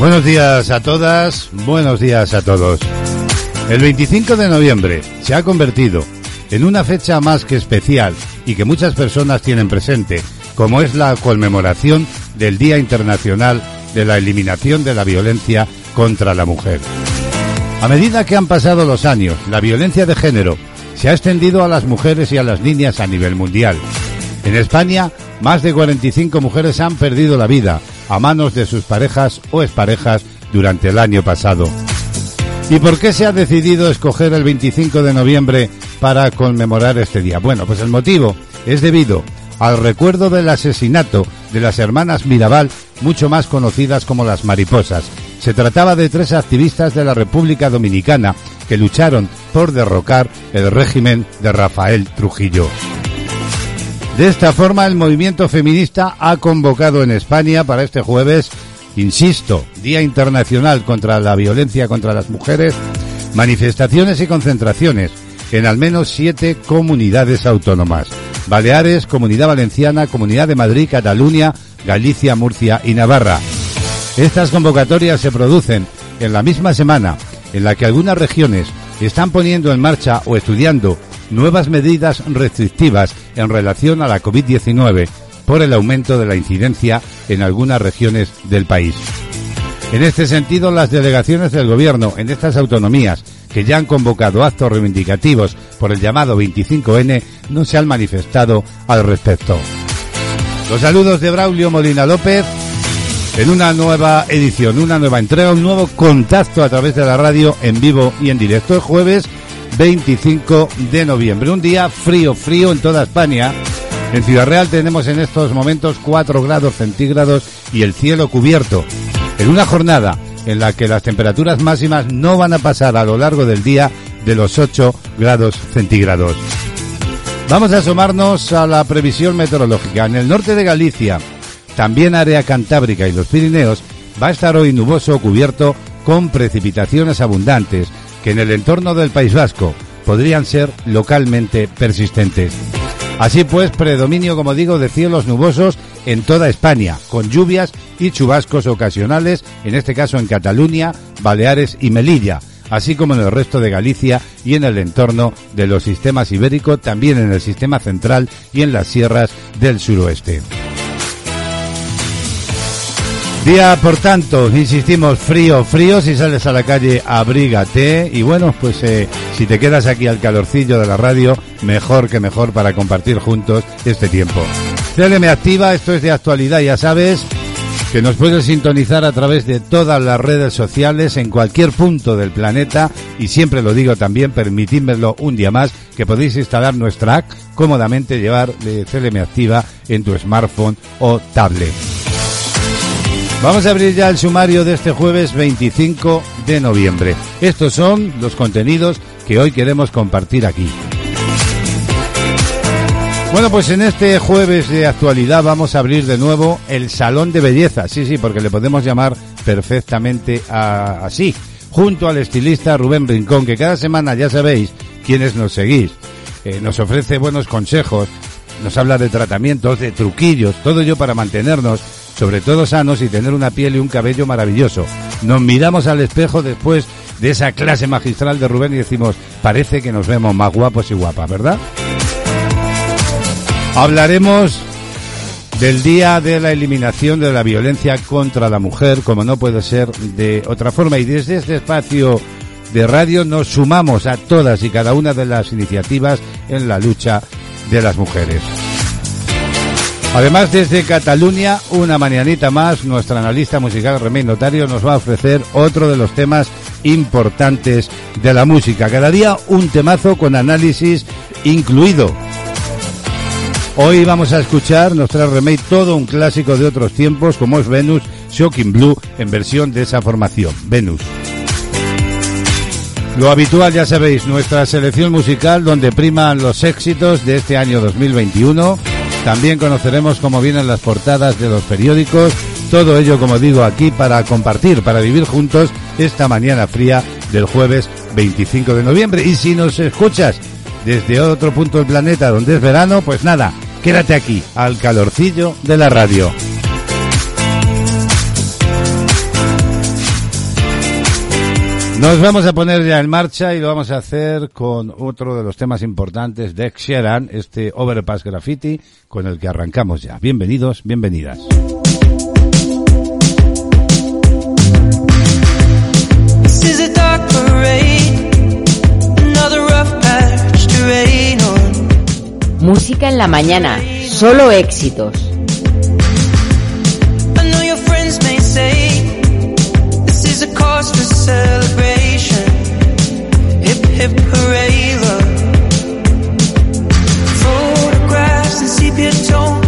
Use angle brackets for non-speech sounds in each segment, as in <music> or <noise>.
Buenos días a todas, buenos días a todos. El 25 de noviembre se ha convertido en una fecha más que especial y que muchas personas tienen presente, como es la conmemoración del Día Internacional de la Eliminación de la Violencia contra la Mujer. A medida que han pasado los años, la violencia de género se ha extendido a las mujeres y a las niñas a nivel mundial. En España, más de 45 mujeres han perdido la vida a manos de sus parejas o exparejas durante el año pasado. ¿Y por qué se ha decidido escoger el 25 de noviembre para conmemorar este día? Bueno, pues el motivo es debido al recuerdo del asesinato de las hermanas Mirabal, mucho más conocidas como las mariposas. Se trataba de tres activistas de la República Dominicana que lucharon por derrocar el régimen de Rafael Trujillo. De esta forma, el movimiento feminista ha convocado en España para este jueves, insisto, Día Internacional contra la Violencia contra las Mujeres, manifestaciones y concentraciones en al menos siete comunidades autónomas. Baleares, Comunidad Valenciana, Comunidad de Madrid, Cataluña, Galicia, Murcia y Navarra. Estas convocatorias se producen en la misma semana en la que algunas regiones están poniendo en marcha o estudiando nuevas medidas restrictivas en relación a la COVID-19 por el aumento de la incidencia en algunas regiones del país. En este sentido, las delegaciones del Gobierno en estas autonomías que ya han convocado actos reivindicativos por el llamado 25N no se han manifestado al respecto. Los saludos de Braulio Molina López en una nueva edición, una nueva entrega, un nuevo contacto a través de la radio en vivo y en directo el jueves 25 de noviembre. Un día frío, frío en toda España. En Ciudad Real tenemos en estos momentos 4 grados centígrados y el cielo cubierto. En una jornada en la que las temperaturas máximas no van a pasar a lo largo del día de los 8 grados centígrados. Vamos a asomarnos a la previsión meteorológica. En el norte de Galicia, también área cantábrica y los Pirineos, va a estar hoy nuboso cubierto con precipitaciones abundantes que en el entorno del País Vasco podrían ser localmente persistentes. Así pues, predominio, como digo, de cielos nubosos en toda España, con lluvias y chubascos ocasionales, en este caso en Cataluña, Baleares y Melilla, así como en el resto de Galicia y en el entorno de los sistemas ibéricos, también en el sistema central y en las sierras del suroeste. Día, por tanto, insistimos, frío, frío, si sales a la calle, abrígate y bueno, pues eh, si te quedas aquí al calorcillo de la radio, mejor que mejor para compartir juntos este tiempo. CLM Activa, esto es de actualidad, ya sabes que nos puedes sintonizar a través de todas las redes sociales en cualquier punto del planeta y siempre lo digo también, permitidmelo un día más, que podéis instalar nuestra app cómodamente llevar de CLM Activa en tu smartphone o tablet. Vamos a abrir ya el sumario de este jueves 25 de noviembre. Estos son los contenidos que hoy queremos compartir aquí. Bueno, pues en este jueves de actualidad vamos a abrir de nuevo el Salón de Belleza. Sí, sí, porque le podemos llamar perfectamente así. Junto al estilista Rubén Rincón, que cada semana, ya sabéis, quienes nos seguís, eh, nos ofrece buenos consejos, nos habla de tratamientos, de truquillos, todo ello para mantenernos sobre todo sanos y tener una piel y un cabello maravilloso. Nos miramos al espejo después de esa clase magistral de Rubén y decimos, parece que nos vemos más guapos y guapas, ¿verdad? Hablaremos del Día de la Eliminación de la Violencia contra la Mujer, como no puede ser de otra forma. Y desde este espacio de radio nos sumamos a todas y cada una de las iniciativas en la lucha de las mujeres. Además, desde Cataluña, una mañanita más, nuestra analista musical Remey Notario nos va a ofrecer otro de los temas importantes de la música. Cada día un temazo con análisis incluido. Hoy vamos a escuchar, nos trae todo un clásico de otros tiempos, como es Venus Shocking Blue, en versión de esa formación, Venus. Lo habitual, ya sabéis, nuestra selección musical donde priman los éxitos de este año 2021 también conoceremos cómo vienen las portadas de los periódicos. Todo ello, como digo, aquí para compartir, para vivir juntos esta mañana fría del jueves 25 de noviembre. Y si nos escuchas desde otro punto del planeta donde es verano, pues nada, quédate aquí, al calorcillo de la radio. Nos vamos a poner ya en marcha y lo vamos a hacer con otro de los temas importantes de Sheeran, este Overpass Graffiti, con el que arrancamos ya. Bienvenidos, bienvenidas. Música en la mañana, solo éxitos. Picture tone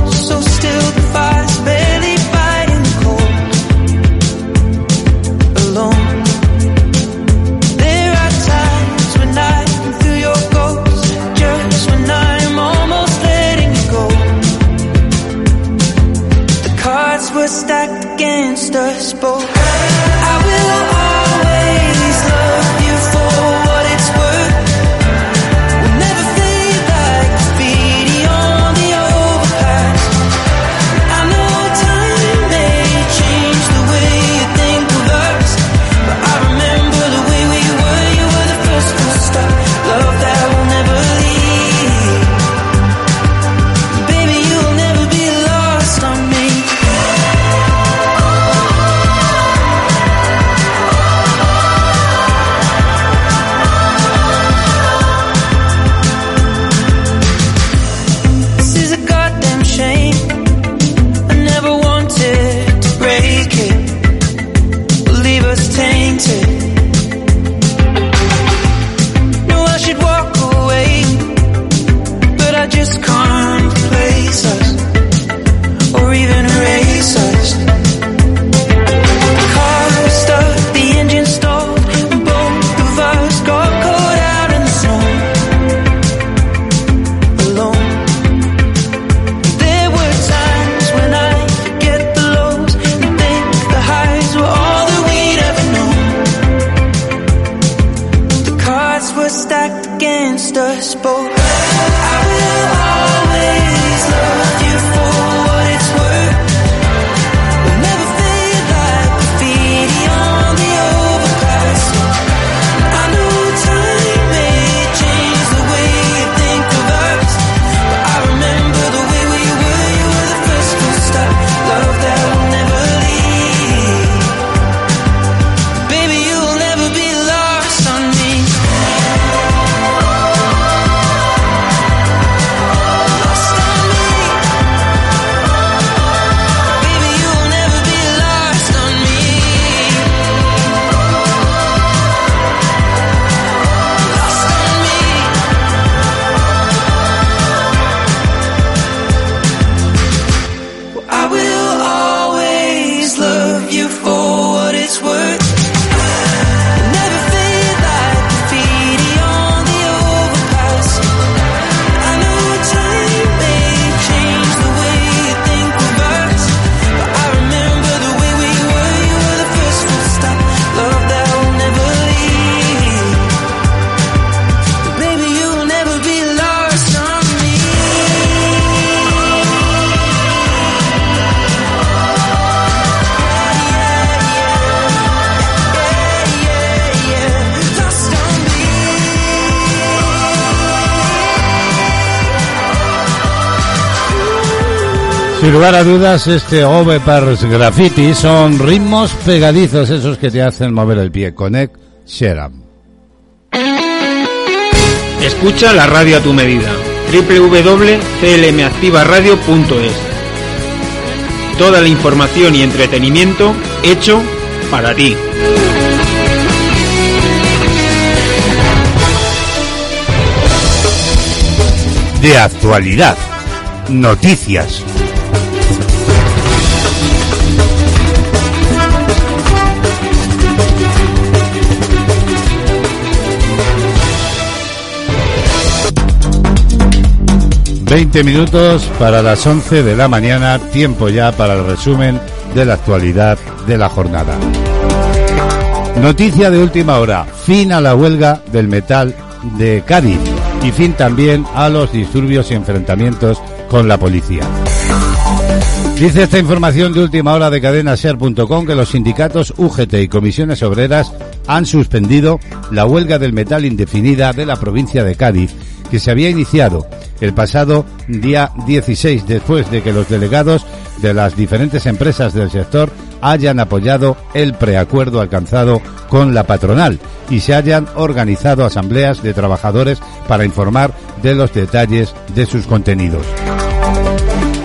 Sin lugar a dudas, este Overpass Graffiti son ritmos pegadizos, esos que te hacen mover el pie. Connect Sheeran. Escucha la radio a tu medida. www.clmactivaradio.es Toda la información y entretenimiento hecho para ti. De actualidad. Noticias. Veinte minutos para las 11 de la mañana, tiempo ya para el resumen de la actualidad de la jornada. Noticia de última hora, fin a la huelga del metal de Cádiz y fin también a los disturbios y enfrentamientos con la policía. Dice esta información de última hora de cadenaser.com que los sindicatos UGT y comisiones obreras han suspendido la huelga del metal indefinida de la provincia de Cádiz, que se había iniciado el pasado día 16 después de que los delegados de las diferentes empresas del sector hayan apoyado el preacuerdo alcanzado con la patronal y se hayan organizado asambleas de trabajadores para informar de los detalles de sus contenidos.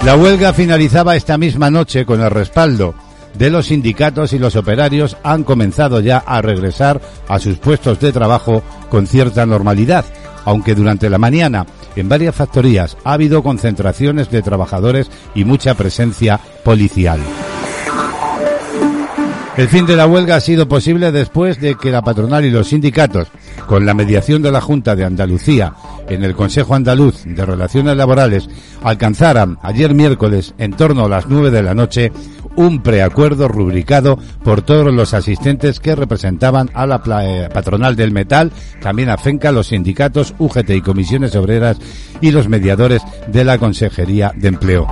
La huelga finalizaba esta misma noche con el respaldo de los sindicatos y los operarios han comenzado ya a regresar a sus puestos de trabajo con cierta normalidad, aunque durante la mañana en varias factorías ha habido concentraciones de trabajadores y mucha presencia policial. El fin de la huelga ha sido posible después de que la patronal y los sindicatos, con la mediación de la Junta de Andalucía en el Consejo Andaluz de Relaciones Laborales, alcanzaran ayer miércoles en torno a las nueve de la noche un preacuerdo rubricado por todos los asistentes que representaban a la eh, patronal del metal, también a FENCA, los sindicatos, UGT y comisiones obreras y los mediadores de la Consejería de Empleo.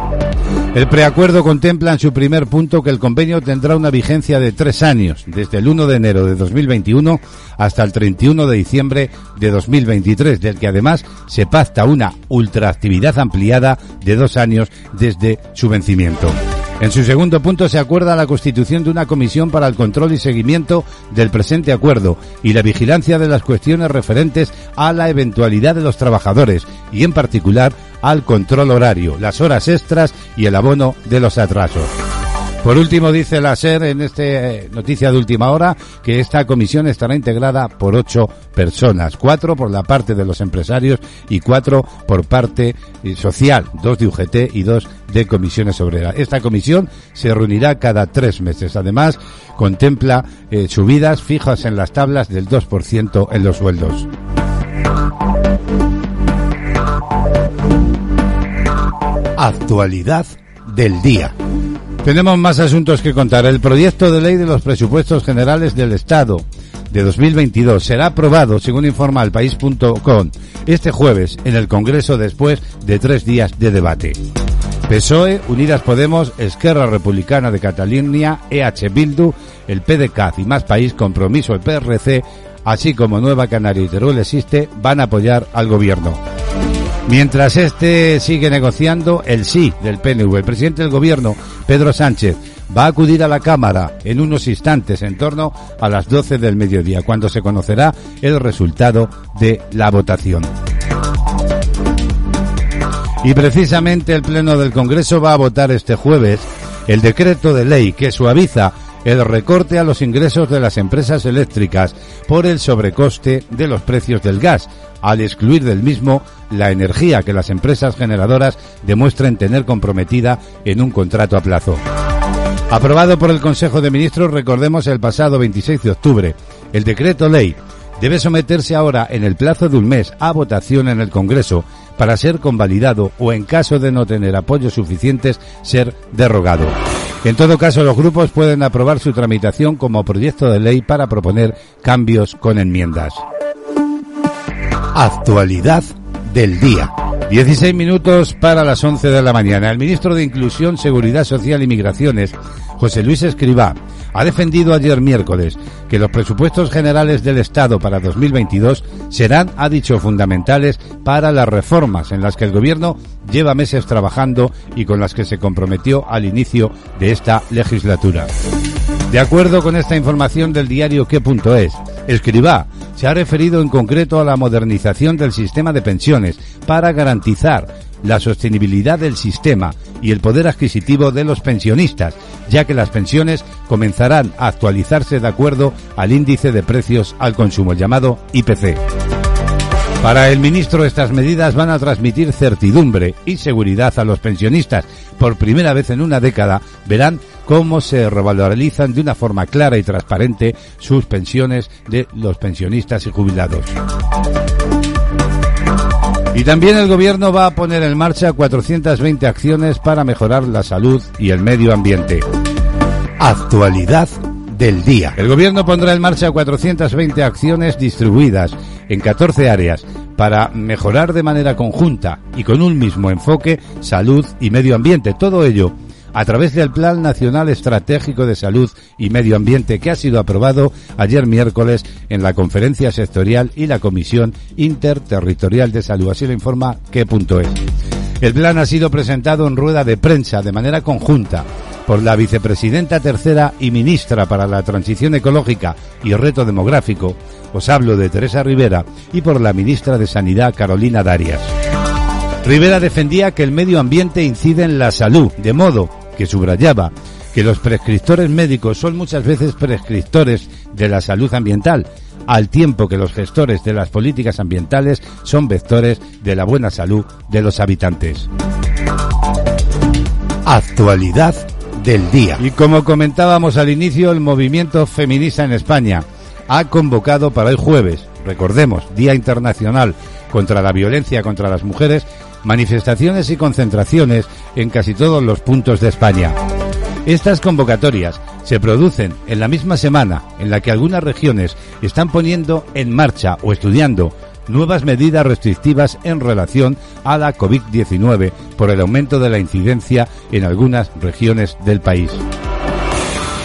El preacuerdo contempla en su primer punto que el convenio tendrá una vigencia de tres años, desde el 1 de enero de 2021 hasta el 31 de diciembre de 2023, del que además se pacta una ultraactividad ampliada de dos años desde su vencimiento. En su segundo punto se acuerda la constitución de una comisión para el control y seguimiento del presente acuerdo y la vigilancia de las cuestiones referentes a la eventualidad de los trabajadores y en particular al control horario, las horas extras y el abono de los atrasos. Por último, dice la SER en esta noticia de última hora que esta comisión estará integrada por ocho personas, cuatro por la parte de los empresarios y cuatro por parte eh, social, dos de UGT y dos de comisiones obreras. Esta comisión se reunirá cada tres meses. Además, contempla eh, subidas fijas en las tablas del 2% en los sueldos. Actualidad del día. Tenemos más asuntos que contar. El proyecto de ley de los presupuestos generales del Estado de 2022 será aprobado, según informa el país.com, este jueves en el Congreso después de tres días de debate. PSOE, Unidas Podemos, Esquerra Republicana de Cataluña, EH Bildu, el PDCAZ y Más País, Compromiso, el PRC, así como Nueva Canaria y Teruel existe, van a apoyar al gobierno. Mientras este sigue negociando el sí del PNV, el presidente del gobierno, Pedro Sánchez, va a acudir a la Cámara en unos instantes, en torno a las 12 del mediodía, cuando se conocerá el resultado de la votación. Y precisamente el Pleno del Congreso va a votar este jueves el decreto de ley que suaviza el recorte a los ingresos de las empresas eléctricas por el sobrecoste de los precios del gas, al excluir del mismo la energía que las empresas generadoras demuestren tener comprometida en un contrato a plazo. Aprobado por el Consejo de Ministros, recordemos el pasado 26 de octubre, el decreto ley debe someterse ahora en el plazo de un mes a votación en el Congreso para ser convalidado o en caso de no tener apoyos suficientes ser derogado. En todo caso, los grupos pueden aprobar su tramitación como proyecto de ley para proponer cambios con enmiendas. Actualidad del día. 16 minutos para las 11 de la mañana. El ministro de Inclusión, Seguridad Social y Migraciones, José Luis Escribá, ha defendido ayer miércoles que los presupuestos generales del Estado para 2022 serán, ha dicho, fundamentales para las reformas en las que el Gobierno lleva meses trabajando y con las que se comprometió al inicio de esta legislatura. De acuerdo con esta información del diario qué.es, Escribá se ha referido en concreto a la modernización del sistema de pensiones para garantizar la sostenibilidad del sistema y el poder adquisitivo de los pensionistas, ya que las pensiones comenzarán a actualizarse de acuerdo al índice de precios al consumo llamado IPC. Para el ministro estas medidas van a transmitir certidumbre y seguridad a los pensionistas. Por primera vez en una década verán cómo se revalorizan de una forma clara y transparente sus pensiones de los pensionistas y jubilados. Y también el gobierno va a poner en marcha 420 acciones para mejorar la salud y el medio ambiente. Actualidad del día. El gobierno pondrá en marcha 420 acciones distribuidas en 14 áreas para mejorar de manera conjunta y con un mismo enfoque salud y medio ambiente. Todo ello a través del Plan Nacional Estratégico de Salud y Medio Ambiente que ha sido aprobado ayer miércoles en la conferencia sectorial y la Comisión Interterritorial de Salud. Así lo informa qué.es. El plan ha sido presentado en rueda de prensa de manera conjunta por la vicepresidenta tercera y ministra para la Transición Ecológica y Reto Demográfico, os hablo de Teresa Rivera, y por la ministra de Sanidad Carolina Darias. Rivera defendía que el medio ambiente incide en la salud, de modo que subrayaba que los prescriptores médicos son muchas veces prescriptores de la salud ambiental, al tiempo que los gestores de las políticas ambientales son vectores de la buena salud de los habitantes. Actualidad del día. Y como comentábamos al inicio, el movimiento feminista en España ha convocado para el jueves, recordemos, Día Internacional contra la Violencia contra las Mujeres, manifestaciones y concentraciones en casi todos los puntos de España. Estas convocatorias se producen en la misma semana en la que algunas regiones están poniendo en marcha o estudiando nuevas medidas restrictivas en relación a la COVID-19 por el aumento de la incidencia en algunas regiones del país.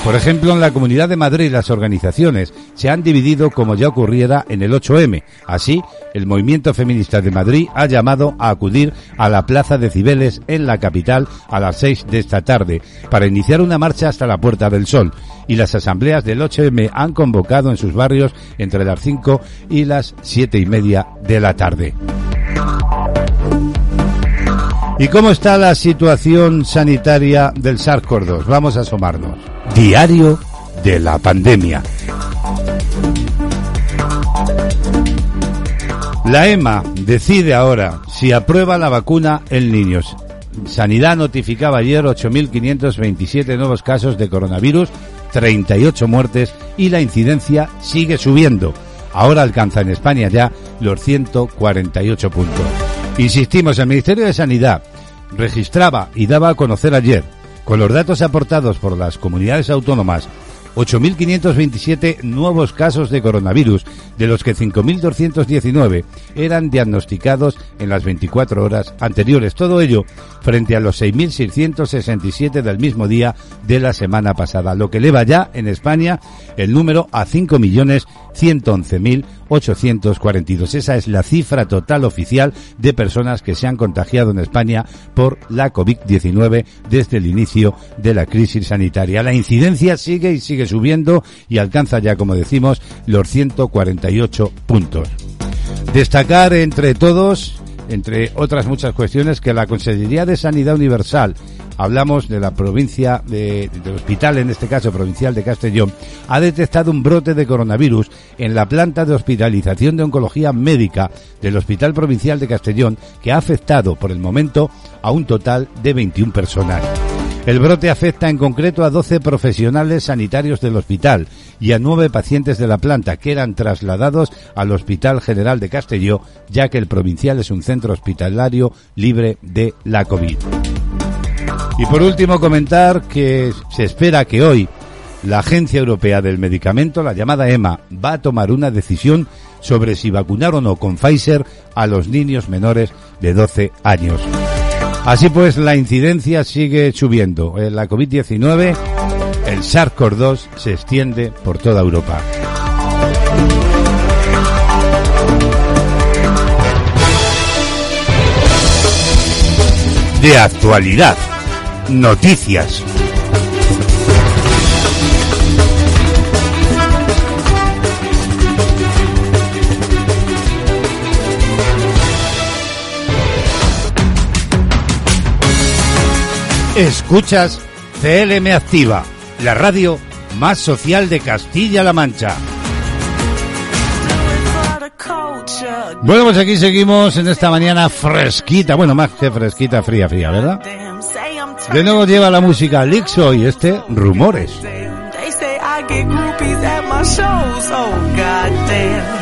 Por ejemplo, en la Comunidad de Madrid las organizaciones se han dividido como ya ocurriera en el 8M. Así, el movimiento feminista de Madrid ha llamado a acudir a la Plaza de Cibeles en la capital a las 6 de esta tarde para iniciar una marcha hasta la Puerta del Sol. Y las asambleas del 8M han convocado en sus barrios entre las 5 y las 7 y media de la tarde. ¿Y cómo está la situación sanitaria del SARS-CoV-2? Vamos a asomarnos. Diario de la pandemia. La EMA decide ahora si aprueba la vacuna en niños. Sanidad notificaba ayer 8.527 nuevos casos de coronavirus, 38 muertes y la incidencia sigue subiendo. Ahora alcanza en España ya los 148 puntos. Insistimos, el Ministerio de Sanidad registraba y daba a conocer ayer, con los datos aportados por las comunidades autónomas, 8.527 nuevos casos de coronavirus, de los que 5.219 eran diagnosticados en las 24 horas anteriores. Todo ello frente a los 6.667 del mismo día de la semana pasada, lo que eleva ya en España el número a 5.111.842. Esa es la cifra total oficial de personas que se han contagiado en España por la COVID-19 desde el inicio de la crisis sanitaria. La incidencia sigue y sigue subiendo y alcanza ya, como decimos, los 148 puntos. Destacar entre todos, entre otras muchas cuestiones, que la Consejería de Sanidad Universal, hablamos de la provincia, de, del hospital, en este caso provincial de Castellón, ha detectado un brote de coronavirus en la planta de hospitalización de oncología médica del Hospital Provincial de Castellón, que ha afectado por el momento a un total de 21 personas. El brote afecta en concreto a 12 profesionales sanitarios del hospital y a nueve pacientes de la planta que eran trasladados al Hospital General de Castelló, ya que el provincial es un centro hospitalario libre de la COVID. Y por último comentar que se espera que hoy la Agencia Europea del Medicamento, la llamada EMA, va a tomar una decisión sobre si vacunar o no con Pfizer a los niños menores de 12 años. Así pues, la incidencia sigue subiendo. En la COVID-19, el SARS-CoV-2 se extiende por toda Europa. De actualidad, noticias. Escuchas CLM Activa, la radio más social de Castilla-La Mancha. Bueno, pues aquí seguimos en esta mañana fresquita, bueno, más que fresquita, fría, fría, ¿verdad? De nuevo lleva la música Lixo y este Rumores. They say I get groupies at my shows. Oh, goddamn.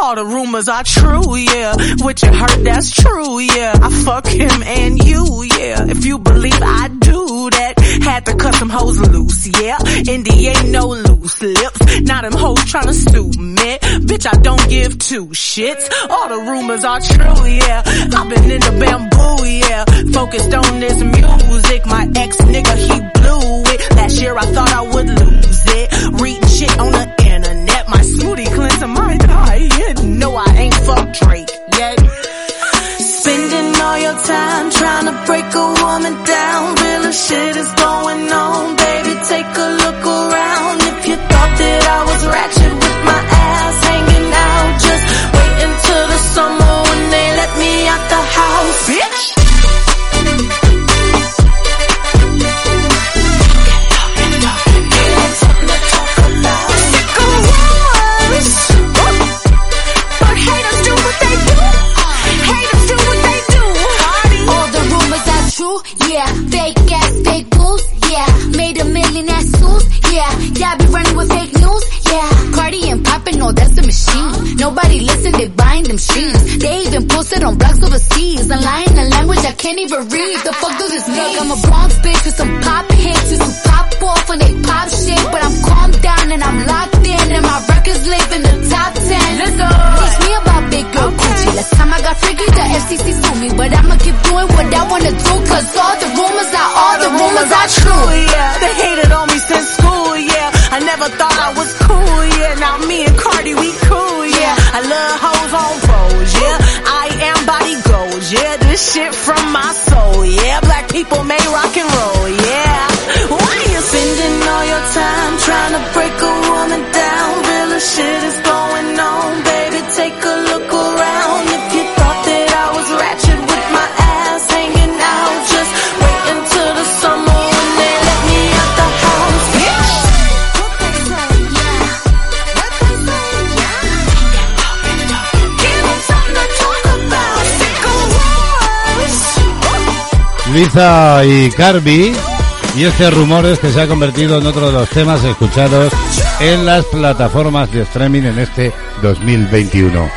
All the rumors are true, yeah. What you heard, that's true, yeah. I fuck him and you, yeah. If you believe I do had to cut some hoes loose, yeah. Indy ain't no loose lips. Now them hoes tryna sue me. Bitch, I don't give two shits. All the rumors are true, yeah. I've been in the bamboo, yeah. Focused on this music. My ex nigga, he blew it. Last year I thought I would lose it. Reading shit on the internet. My smoothie cleanser my die. No, I ain't fuck Drake yet. Spending all your time trying to break a woman down. Real shit is going on, baby. Take a look around. If you thought that I was ratchet no, that's the machine. Nobody listen, they buying them streams. They even posted on blogs overseas. I'm lying a language I can't even read. The fuck does this mean? Look, I'm a Bronx bitch with some pop hits. Used to pop off when they pop shit. But I'm calmed down and I'm locked in. And my records live in the top 10. Let's go. Teach me about big girl Gucci. Last time I got freaky, the FCC sued me. But I'ma keep doing what I wanna do. Cause all the rumors are, all the rumors are true. yeah. This shit from my soul, yeah. Black people may rock and Liza y Carby. Y este rumor es que se ha convertido en otro de los temas escuchados en las plataformas de streaming en este 2021.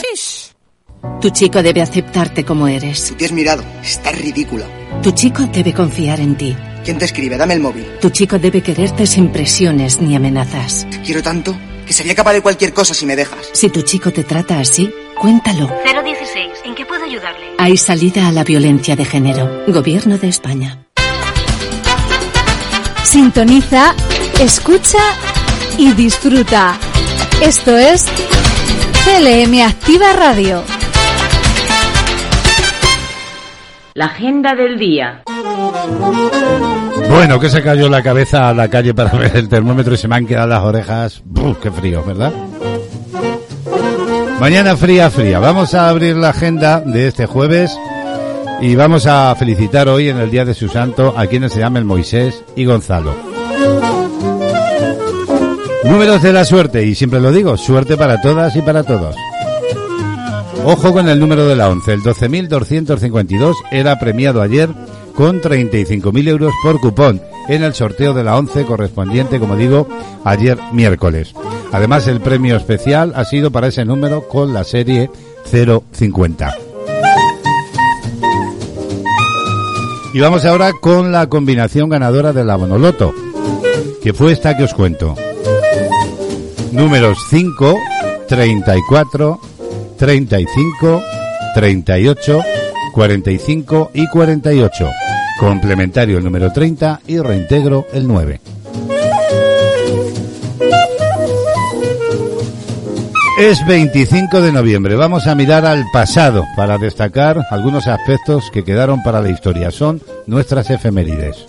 Sheesh. Tu chico debe aceptarte como eres. Te has mirado. Estás ridícula. Tu chico debe confiar en ti. ¿Quién te escribe? Dame el móvil. Tu chico debe quererte sin presiones ni amenazas. Te quiero tanto que sería capaz de cualquier cosa si me dejas. Si tu chico te trata así, cuéntalo. 016. ¿En qué puedo ayudarle? Hay salida a la violencia de género. Gobierno de España. Sintoniza, escucha y disfruta. Esto es CLM Activa Radio. La agenda del día. Bueno, que se cayó la cabeza a la calle para ver el termómetro y se me han quedado las orejas. ¡Buf! ¡Qué frío, ¿verdad? Mañana fría, fría. Vamos a abrir la agenda de este jueves y vamos a felicitar hoy en el Día de su Santo a quienes se llamen Moisés y Gonzalo. Números de la suerte, y siempre lo digo, suerte para todas y para todos. Ojo con el número de la 11, el 12.252 era premiado ayer con 35.000 euros por cupón en el sorteo de la 11 correspondiente, como digo, ayer miércoles. Además, el premio especial ha sido para ese número con la serie 050. Y vamos ahora con la combinación ganadora de la Bonoloto, que fue esta que os cuento. Números 5, 34, 35, 38, 45 y 48. Complementario el número 30 y reintegro el 9. Es 25 de noviembre. Vamos a mirar al pasado para destacar algunos aspectos que quedaron para la historia. Son nuestras efemérides.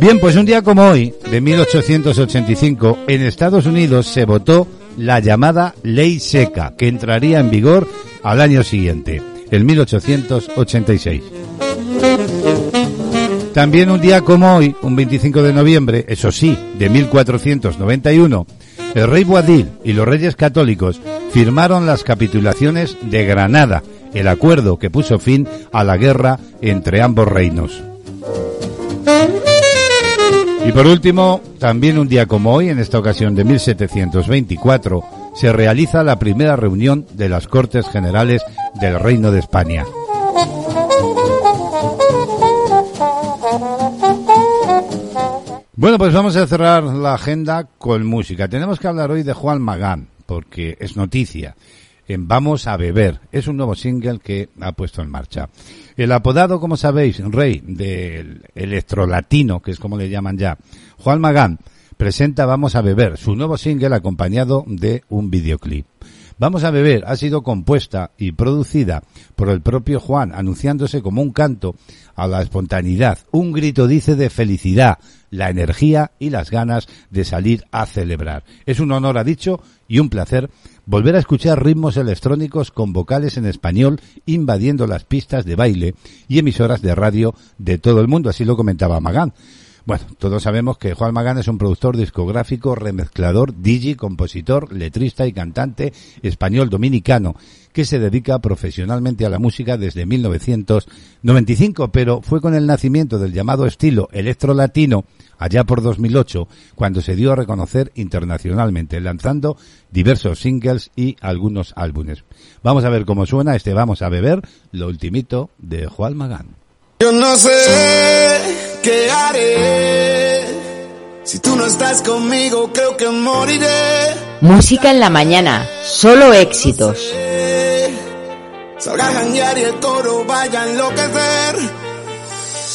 Bien, pues un día como hoy, de 1885, en Estados Unidos se votó la llamada Ley Seca, que entraría en vigor al año siguiente, en 1886. También un día como hoy, un 25 de noviembre, eso sí, de 1491, el rey Boadil y los reyes católicos firmaron las capitulaciones de Granada, el acuerdo que puso fin a la guerra entre ambos reinos. Y por último, también un día como hoy, en esta ocasión de 1724, se realiza la primera reunión de las Cortes Generales del Reino de España. Bueno, pues vamos a cerrar la agenda con música. Tenemos que hablar hoy de Juan Magán, porque es noticia. En Vamos a beber. Es un nuevo single que ha puesto en marcha. El apodado, como sabéis, rey del electrolatino, que es como le llaman ya, Juan Magán, presenta Vamos a beber, su nuevo single acompañado de un videoclip. Vamos a beber ha sido compuesta y producida por el propio Juan, anunciándose como un canto a la espontaneidad, un grito dice de felicidad, la energía y las ganas de salir a celebrar. Es un honor, ha dicho, y un placer volver a escuchar ritmos electrónicos con vocales en español invadiendo las pistas de baile y emisoras de radio de todo el mundo, así lo comentaba Magán. Bueno, todos sabemos que Juan Magán es un productor discográfico, remezclador, DJ, compositor, letrista y cantante español dominicano que se dedica profesionalmente a la música desde 1995, pero fue con el nacimiento del llamado estilo electro latino allá por 2008 cuando se dio a reconocer internacionalmente, lanzando diversos singles y algunos álbumes. Vamos a ver cómo suena este Vamos a beber, lo ultimito de Juan Magán. Qué haré. Si tú no estás conmigo, creo que moriré. Música en la mañana, solo éxitos. Salga a janguear y el coro vaya a enloquecer.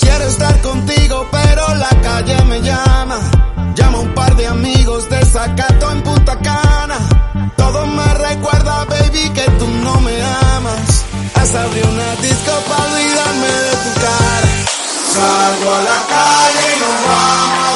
Quiero estar contigo, pero la calle me llama. Llama a un par de amigos de Zacato en Punta Cana. Todo me recuerda, baby, que tú no me amas. Has abrir una disco para olvidarme de tu cara. Salgo a la calle y nos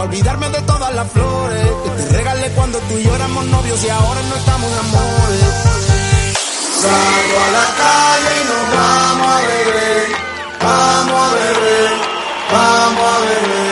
olvidarme de todas las flores que te regalé cuando tú y yo éramos novios y ahora no estamos en amores. Salgo a la calle y nos vamos a beber, vamos a beber, vamos a beber.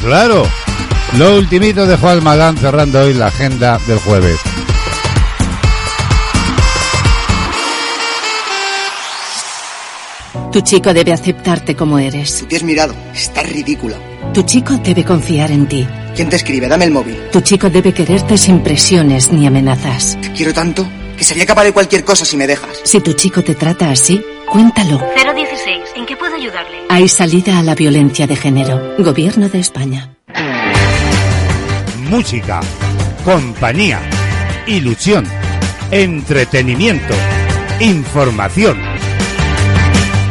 Claro. Lo ultimito de Juan Magán cerrando hoy la agenda del jueves. Tu chico debe aceptarte como eres. Te has mirado. Estás ridícula. Tu chico debe confiar en ti. ¿Quién te escribe? Dame el móvil. Tu chico debe quererte sin presiones ni amenazas. Te quiero tanto que sería capaz de cualquier cosa si me dejas. Si tu chico te trata así, cuéntalo. 016, ¿en qué puedo ayudarle? Hay salida a la violencia de género. Gobierno de España. Música, compañía, ilusión, entretenimiento, información.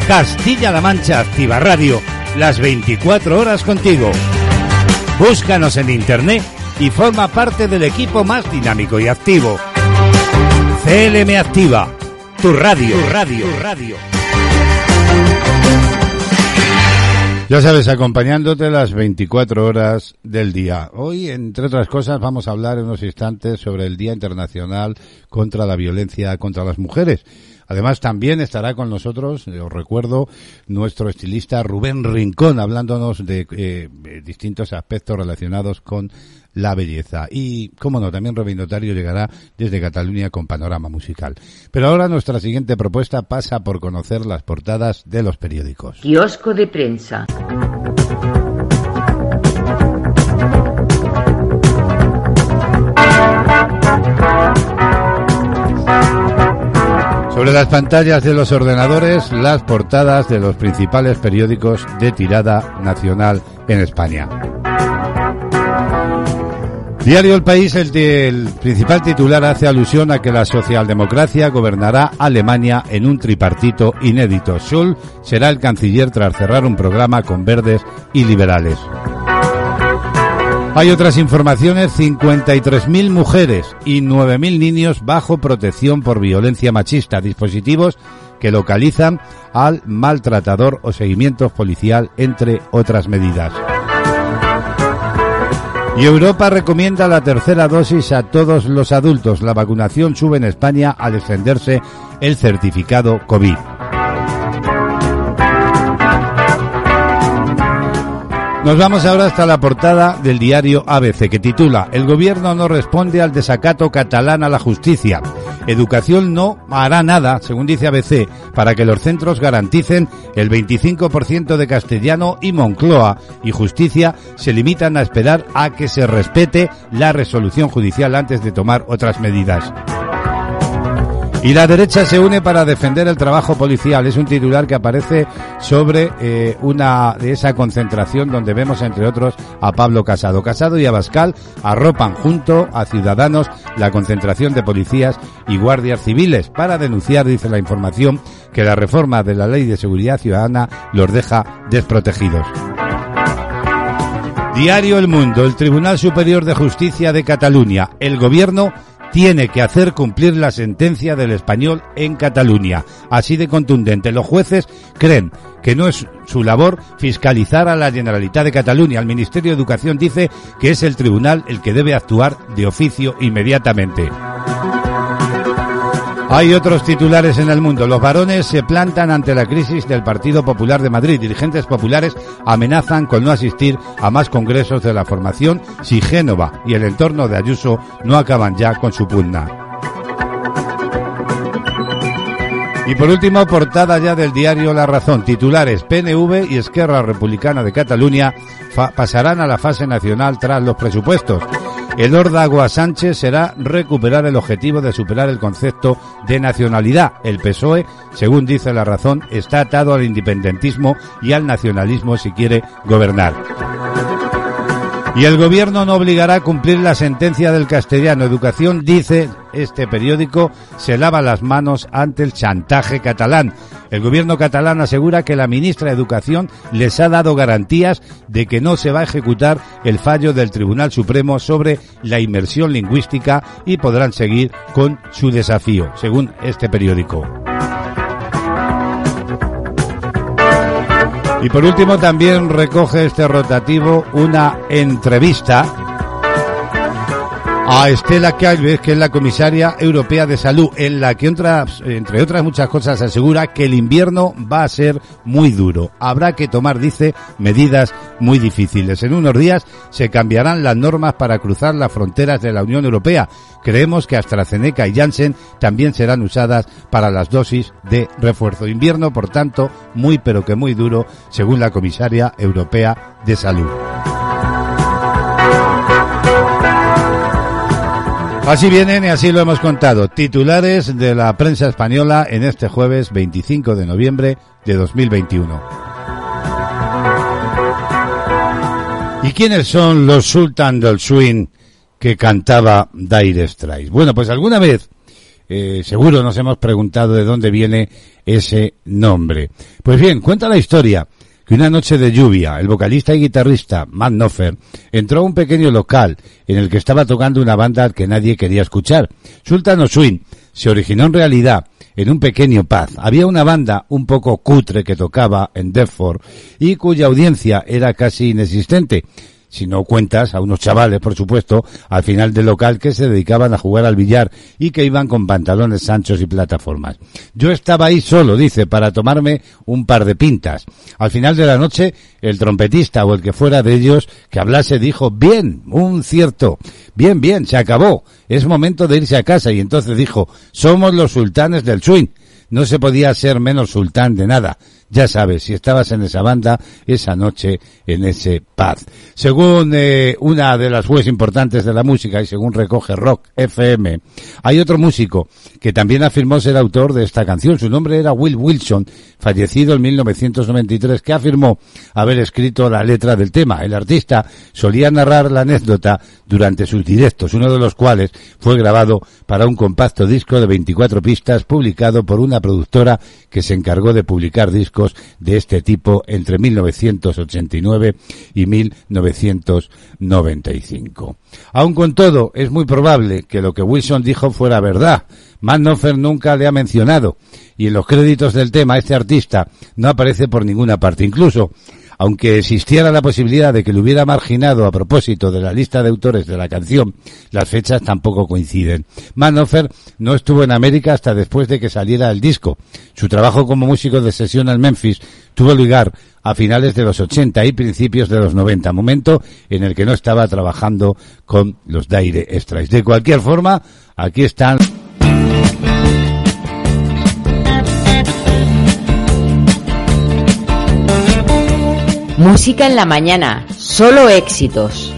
Castilla-La Mancha Activa Radio, las 24 horas contigo. Búscanos en internet y forma parte del equipo más dinámico y activo. CLM Activa, tu radio, tu radio, tu radio. Ya sabes, acompañándote las 24 horas del día. Hoy, entre otras cosas, vamos a hablar en unos instantes sobre el Día Internacional contra la Violencia contra las Mujeres. Además, también estará con nosotros, eh, os recuerdo, nuestro estilista Rubén Rincón, hablándonos de eh, distintos aspectos relacionados con la belleza. Y, cómo no, también Robin Notario llegará desde Cataluña con panorama musical. Pero ahora nuestra siguiente propuesta pasa por conocer las portadas de los periódicos. Kiosco de prensa. Sobre las pantallas de los ordenadores, las portadas de los principales periódicos de tirada nacional en España. Diario El País, el, el, principal titular hace alusión a que la socialdemocracia gobernará Alemania en un tripartito inédito. Schulz será el canciller tras cerrar un programa con verdes y liberales. Hay otras informaciones, 53.000 mujeres y 9.000 niños bajo protección por violencia machista, dispositivos que localizan al maltratador o seguimiento policial, entre otras medidas. Y Europa recomienda la tercera dosis a todos los adultos. La vacunación sube en España al extenderse el certificado COVID. Nos vamos ahora hasta la portada del diario ABC que titula El gobierno no responde al desacato catalán a la justicia. Educación no hará nada, según dice ABC, para que los centros garanticen el 25% de castellano y Moncloa y Justicia se limitan a esperar a que se respete la resolución judicial antes de tomar otras medidas. Y la derecha se une para defender el trabajo policial. Es un titular que aparece sobre eh, una de esa concentración donde vemos, entre otros, a Pablo Casado. Casado y Abascal arropan junto a Ciudadanos la concentración de policías y guardias civiles para denunciar, dice la información, que la reforma de la Ley de Seguridad Ciudadana los deja desprotegidos. Diario El Mundo, el Tribunal Superior de Justicia de Cataluña, el Gobierno tiene que hacer cumplir la sentencia del español en Cataluña. Así de contundente. Los jueces creen que no es su labor fiscalizar a la Generalitat de Cataluña. El Ministerio de Educación dice que es el tribunal el que debe actuar de oficio inmediatamente. Hay otros titulares en el mundo. Los varones se plantan ante la crisis del Partido Popular de Madrid. Dirigentes populares amenazan con no asistir a más congresos de la formación si Génova y el entorno de Ayuso no acaban ya con su pugna. Y por último, portada ya del diario La Razón. Titulares PNV y Esquerra Republicana de Cataluña pasarán a la fase nacional tras los presupuestos. El órdago Sánchez será recuperar el objetivo de superar el concepto de nacionalidad. El PSOE, según dice la razón, está atado al independentismo y al nacionalismo si quiere gobernar. Y el gobierno no obligará a cumplir la sentencia del castellano. Educación, dice este periódico, se lava las manos ante el chantaje catalán. El gobierno catalán asegura que la ministra de Educación les ha dado garantías de que no se va a ejecutar el fallo del Tribunal Supremo sobre la inmersión lingüística y podrán seguir con su desafío, según este periódico. Y por último también recoge este rotativo una entrevista a Estela Calves, que es la comisaria europea de salud, en la que otras, entre otras muchas cosas asegura que el invierno va a ser muy duro. Habrá que tomar, dice, medidas muy difíciles. En unos días se cambiarán las normas para cruzar las fronteras de la Unión Europea. Creemos que AstraZeneca y Janssen también serán usadas para las dosis de refuerzo. Invierno, por tanto, muy pero que muy duro, según la comisaria europea de salud. Así vienen y así lo hemos contado. Titulares de la prensa española en este jueves 25 de noviembre de 2021. ¿Y quiénes son los Sultan del Swing que cantaba Dire Straits? Bueno, pues alguna vez eh, seguro nos hemos preguntado de dónde viene ese nombre. Pues bien, cuenta la historia que una noche de lluvia, el vocalista y guitarrista Matt Knopfler entró a un pequeño local en el que estaba tocando una banda que nadie quería escuchar. Sultano Swing se originó en realidad en un pequeño pub. Había una banda un poco cutre que tocaba en Deptford y cuya audiencia era casi inexistente si no cuentas a unos chavales, por supuesto, al final del local que se dedicaban a jugar al billar y que iban con pantalones anchos y plataformas. Yo estaba ahí solo, dice, para tomarme un par de pintas. Al final de la noche, el trompetista o el que fuera de ellos que hablase dijo, bien, un cierto, bien, bien, se acabó, es momento de irse a casa y entonces dijo, somos los sultanes del swing. No se podía ser menos sultán de nada. Ya sabes, si estabas en esa banda esa noche en ese pub. Según eh, una de las webs importantes de la música y según recoge Rock FM, hay otro músico que también afirmó ser autor de esta canción. Su nombre era Will Wilson, fallecido en 1993, que afirmó haber escrito la letra del tema. El artista solía narrar la anécdota durante sus directos, uno de los cuales fue grabado para un compacto disco de 24 pistas publicado por una productora que se encargó de publicar discos de este tipo entre 1989 y 1995. Aun con todo, es muy probable que lo que Wilson dijo fuera verdad. Mannofer nunca le ha mencionado y en los créditos del tema este artista no aparece por ninguna parte. Incluso aunque existiera la posibilidad de que lo hubiera marginado a propósito de la lista de autores de la canción, las fechas tampoco coinciden. Manhofer no estuvo en América hasta después de que saliera el disco. Su trabajo como músico de sesión en Memphis tuvo lugar a finales de los 80 y principios de los 90, momento en el que no estaba trabajando con los Dire Straits. De cualquier forma, aquí están Música en la mañana, solo éxitos.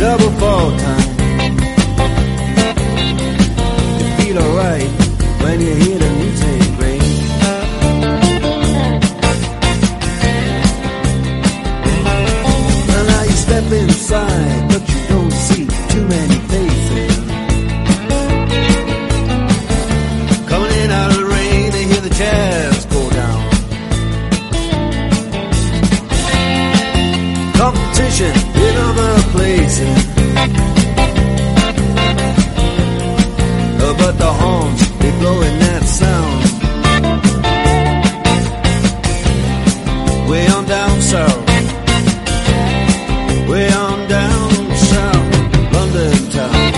Double fall time. You feel alright But the horns, they blowing that sound. Way on down south. Way on down south, London town.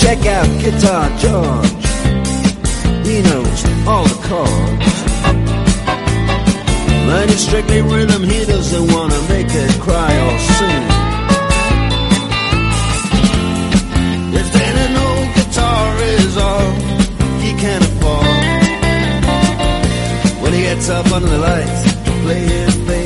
Check out Guitar George. He knows all the chords. When it's strictly rhythm, he doesn't wanna make it cry or sing. If then an old guitar is all he can afford, when he gets up under the lights to play his thing.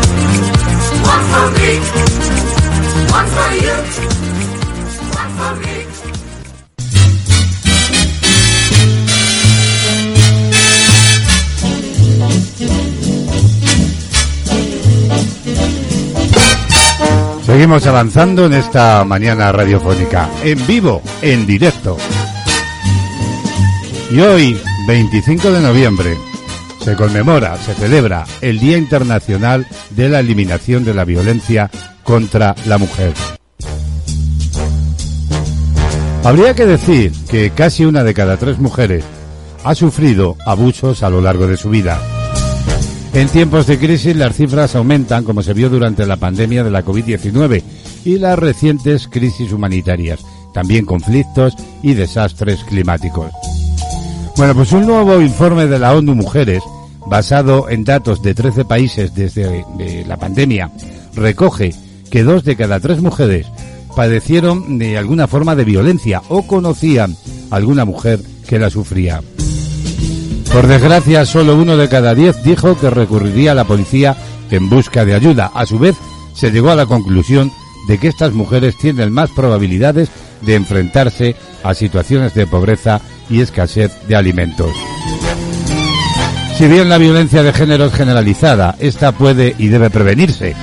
Seguimos avanzando en esta mañana radiofónica, en vivo, en directo. Y hoy, 25 de noviembre, se conmemora, se celebra el Día Internacional de la Eliminación de la Violencia contra la Mujer. Habría que decir que casi una de cada tres mujeres ha sufrido abusos a lo largo de su vida. En tiempos de crisis las cifras aumentan como se vio durante la pandemia de la COVID-19 y las recientes crisis humanitarias, también conflictos y desastres climáticos. Bueno, pues un nuevo informe de la ONU Mujeres, basado en datos de 13 países desde la pandemia, recoge que dos de cada tres mujeres padecieron de alguna forma de violencia o conocían a alguna mujer que la sufría. Por desgracia, solo uno de cada diez dijo que recurriría a la policía en busca de ayuda. A su vez, se llegó a la conclusión de que estas mujeres tienen más probabilidades de enfrentarse a situaciones de pobreza y escasez de alimentos. Si bien la violencia de género es generalizada, esta puede y debe prevenirse.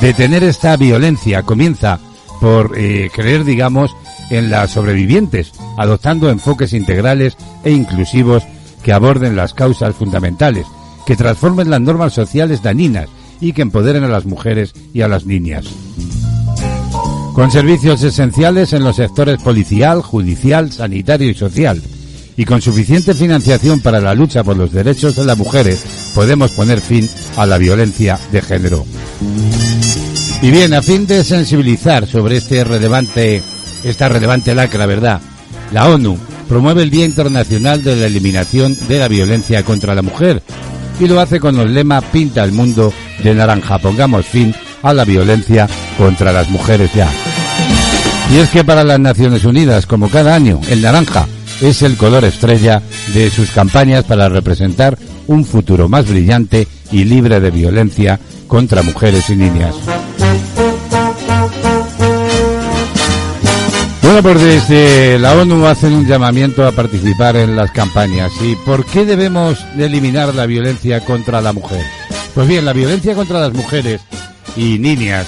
Detener esta violencia comienza por eh, creer, digamos, en las sobrevivientes, adoptando enfoques integrales e inclusivos que aborden las causas fundamentales, que transformen las normas sociales dañinas y que empoderen a las mujeres y a las niñas. Con servicios esenciales en los sectores policial, judicial, sanitario y social, y con suficiente financiación para la lucha por los derechos de las mujeres, podemos poner fin a la violencia de género. Y bien, a fin de sensibilizar sobre este relevante, esta relevante lacra, ¿verdad? La ONU promueve el Día Internacional de la Eliminación de la Violencia contra la Mujer y lo hace con el lema Pinta el mundo de naranja, pongamos fin a la violencia contra las mujeres ya. Y es que para las Naciones Unidas, como cada año, el naranja es el color estrella de sus campañas para representar un futuro más brillante y libre de violencia contra mujeres y niñas. Bueno, pues desde la ONU hacen un llamamiento a participar en las campañas. ¿Y por qué debemos de eliminar la violencia contra la mujer? Pues bien, la violencia contra las mujeres y niñas,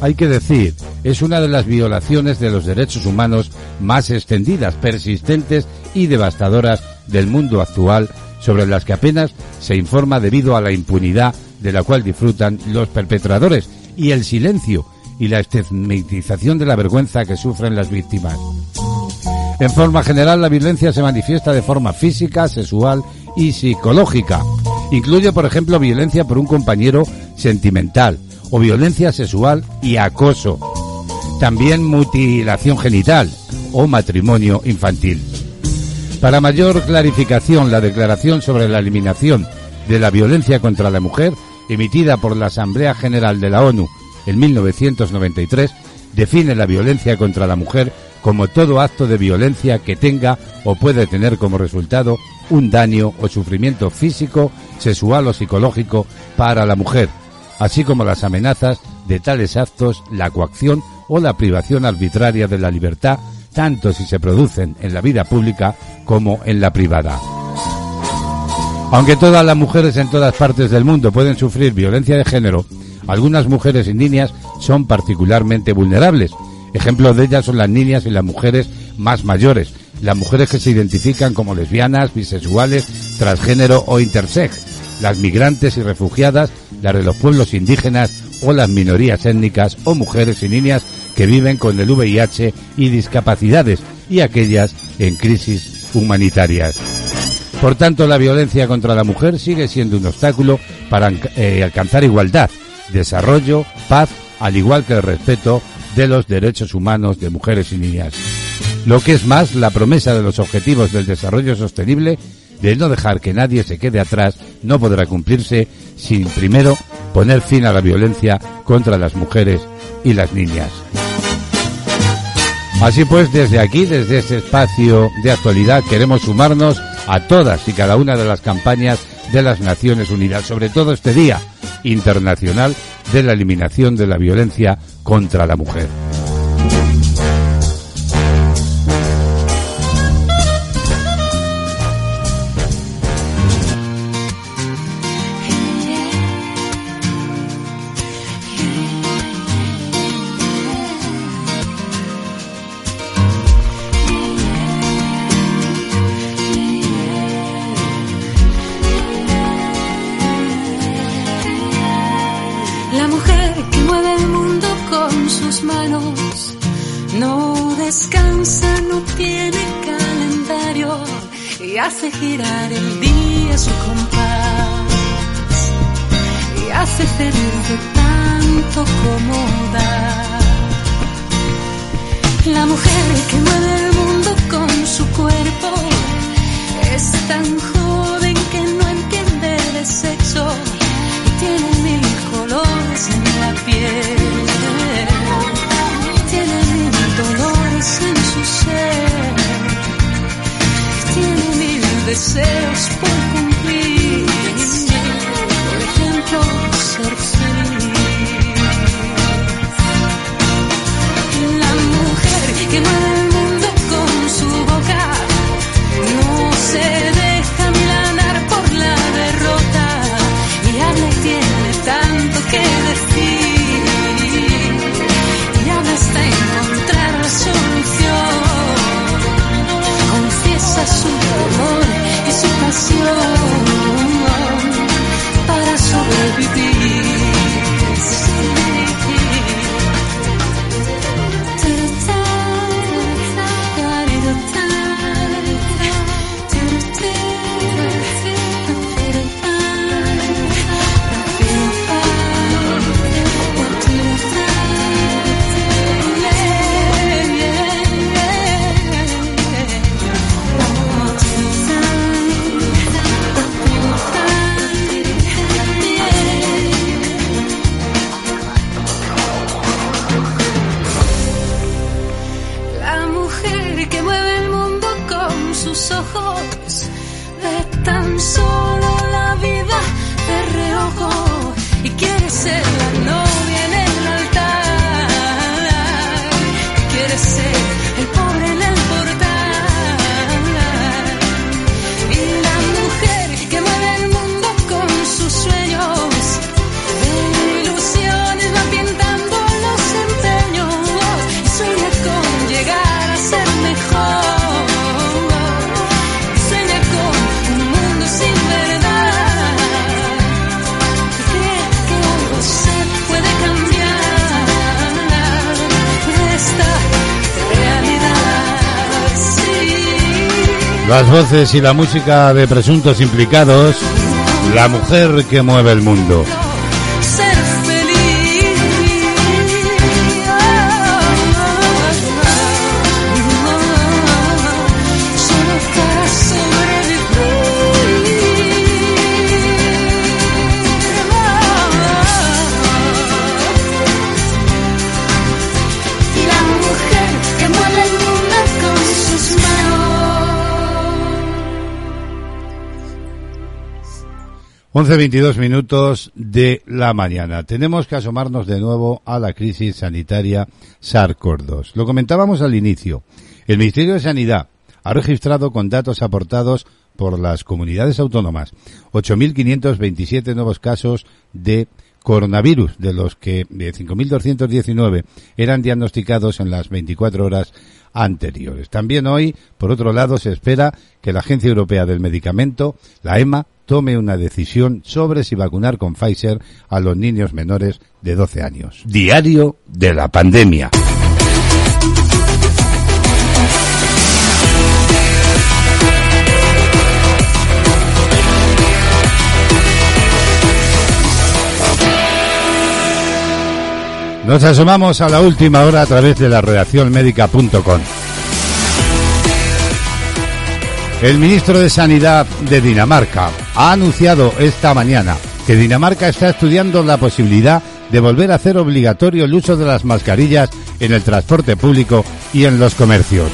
hay que decir, es una de las violaciones de los derechos humanos más extendidas, persistentes y devastadoras del mundo actual, sobre las que apenas se informa debido a la impunidad de la cual disfrutan los perpetradores y el silencio y la estigmatización de la vergüenza que sufren las víctimas. En forma general, la violencia se manifiesta de forma física, sexual y psicológica. Incluye, por ejemplo, violencia por un compañero sentimental o violencia sexual y acoso. También mutilación genital o matrimonio infantil. Para mayor clarificación, la Declaración sobre la Eliminación de la Violencia contra la Mujer, emitida por la Asamblea General de la ONU en 1993, define la violencia contra la mujer como todo acto de violencia que tenga o puede tener como resultado un daño o sufrimiento físico, sexual o psicológico para la mujer, así como las amenazas de tales actos, la coacción o la privación arbitraria de la libertad, tanto si se producen en la vida pública como en la privada. Aunque todas las mujeres en todas partes del mundo pueden sufrir violencia de género, algunas mujeres y niñas son particularmente vulnerables. Ejemplos de ellas son las niñas y las mujeres más mayores, las mujeres que se identifican como lesbianas, bisexuales, transgénero o intersex, las migrantes y refugiadas, las de los pueblos indígenas o las minorías étnicas o mujeres y niñas que viven con el VIH y discapacidades y aquellas en crisis humanitarias. Por tanto, la violencia contra la mujer sigue siendo un obstáculo para eh, alcanzar igualdad, desarrollo, paz, al igual que el respeto de los derechos humanos de mujeres y niñas. Lo que es más, la promesa de los objetivos del desarrollo sostenible de no dejar que nadie se quede atrás no podrá cumplirse sin primero poner fin a la violencia contra las mujeres y las niñas. Así pues, desde aquí, desde este espacio de actualidad, queremos sumarnos a todas y cada una de las campañas de las Naciones Unidas, sobre todo este Día Internacional de la Eliminación de la Violencia contra la Mujer. Las voces y la música de presuntos implicados, la mujer que mueve el mundo. 11.22 minutos de la mañana. Tenemos que asomarnos de nuevo a la crisis sanitaria SARS-CoV-2. Lo comentábamos al inicio. El Ministerio de Sanidad ha registrado con datos aportados por las comunidades autónomas 8.527 nuevos casos de coronavirus, de los que de 5.219 eran diagnosticados en las 24 horas anteriores. También hoy, por otro lado, se espera que la Agencia Europea del Medicamento, la EMA, tome una decisión sobre si vacunar con Pfizer a los niños menores de 12 años. Diario de la pandemia. Nos asomamos a la última hora a través de la redacción médica.com. El ministro de Sanidad de Dinamarca ha anunciado esta mañana que Dinamarca está estudiando la posibilidad de volver a hacer obligatorio el uso de las mascarillas en el transporte público y en los comercios.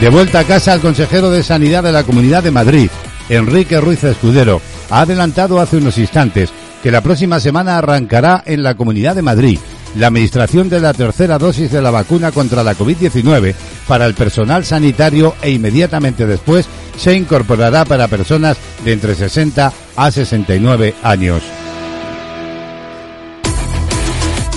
De vuelta a casa, el consejero de Sanidad de la Comunidad de Madrid, Enrique Ruiz Escudero, ha adelantado hace unos instantes que la próxima semana arrancará en la Comunidad de Madrid la administración de la tercera dosis de la vacuna contra la COVID-19 para el personal sanitario e inmediatamente después se incorporará para personas de entre 60 a 69 años.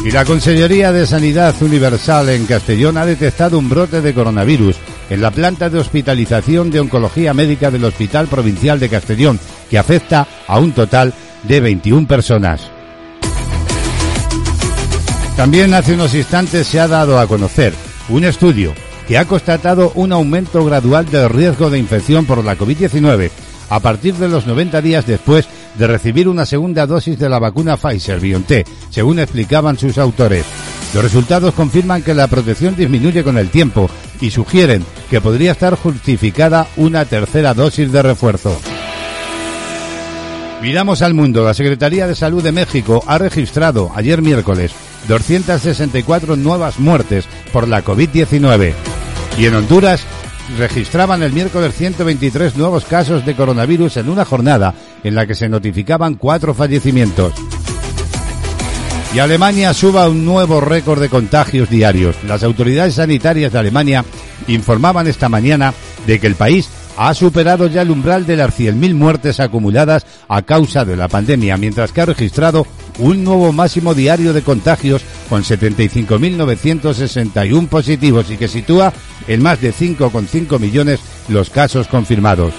Y la Consellería de Sanidad Universal en Castellón ha detectado un brote de coronavirus en la planta de hospitalización de oncología médica del Hospital Provincial de Castellón, que afecta a un total de 21 personas. También hace unos instantes se ha dado a conocer un estudio que ha constatado un aumento gradual del riesgo de infección por la COVID-19 a partir de los 90 días después de recibir una segunda dosis de la vacuna Pfizer BioNTech, según explicaban sus autores. Los resultados confirman que la protección disminuye con el tiempo y sugieren que podría estar justificada una tercera dosis de refuerzo. Miramos al mundo. La Secretaría de Salud de México ha registrado ayer miércoles 264 nuevas muertes por la COVID-19. Y en Honduras registraban el miércoles 123 nuevos casos de coronavirus en una jornada en la que se notificaban cuatro fallecimientos. Y Alemania suba un nuevo récord de contagios diarios. Las autoridades sanitarias de Alemania informaban esta mañana de que el país ha superado ya el umbral de las 100.000 muertes acumuladas a causa de la pandemia, mientras que ha registrado un nuevo máximo diario de contagios con 75.961 positivos y que sitúa en más de 5,5 millones los casos confirmados.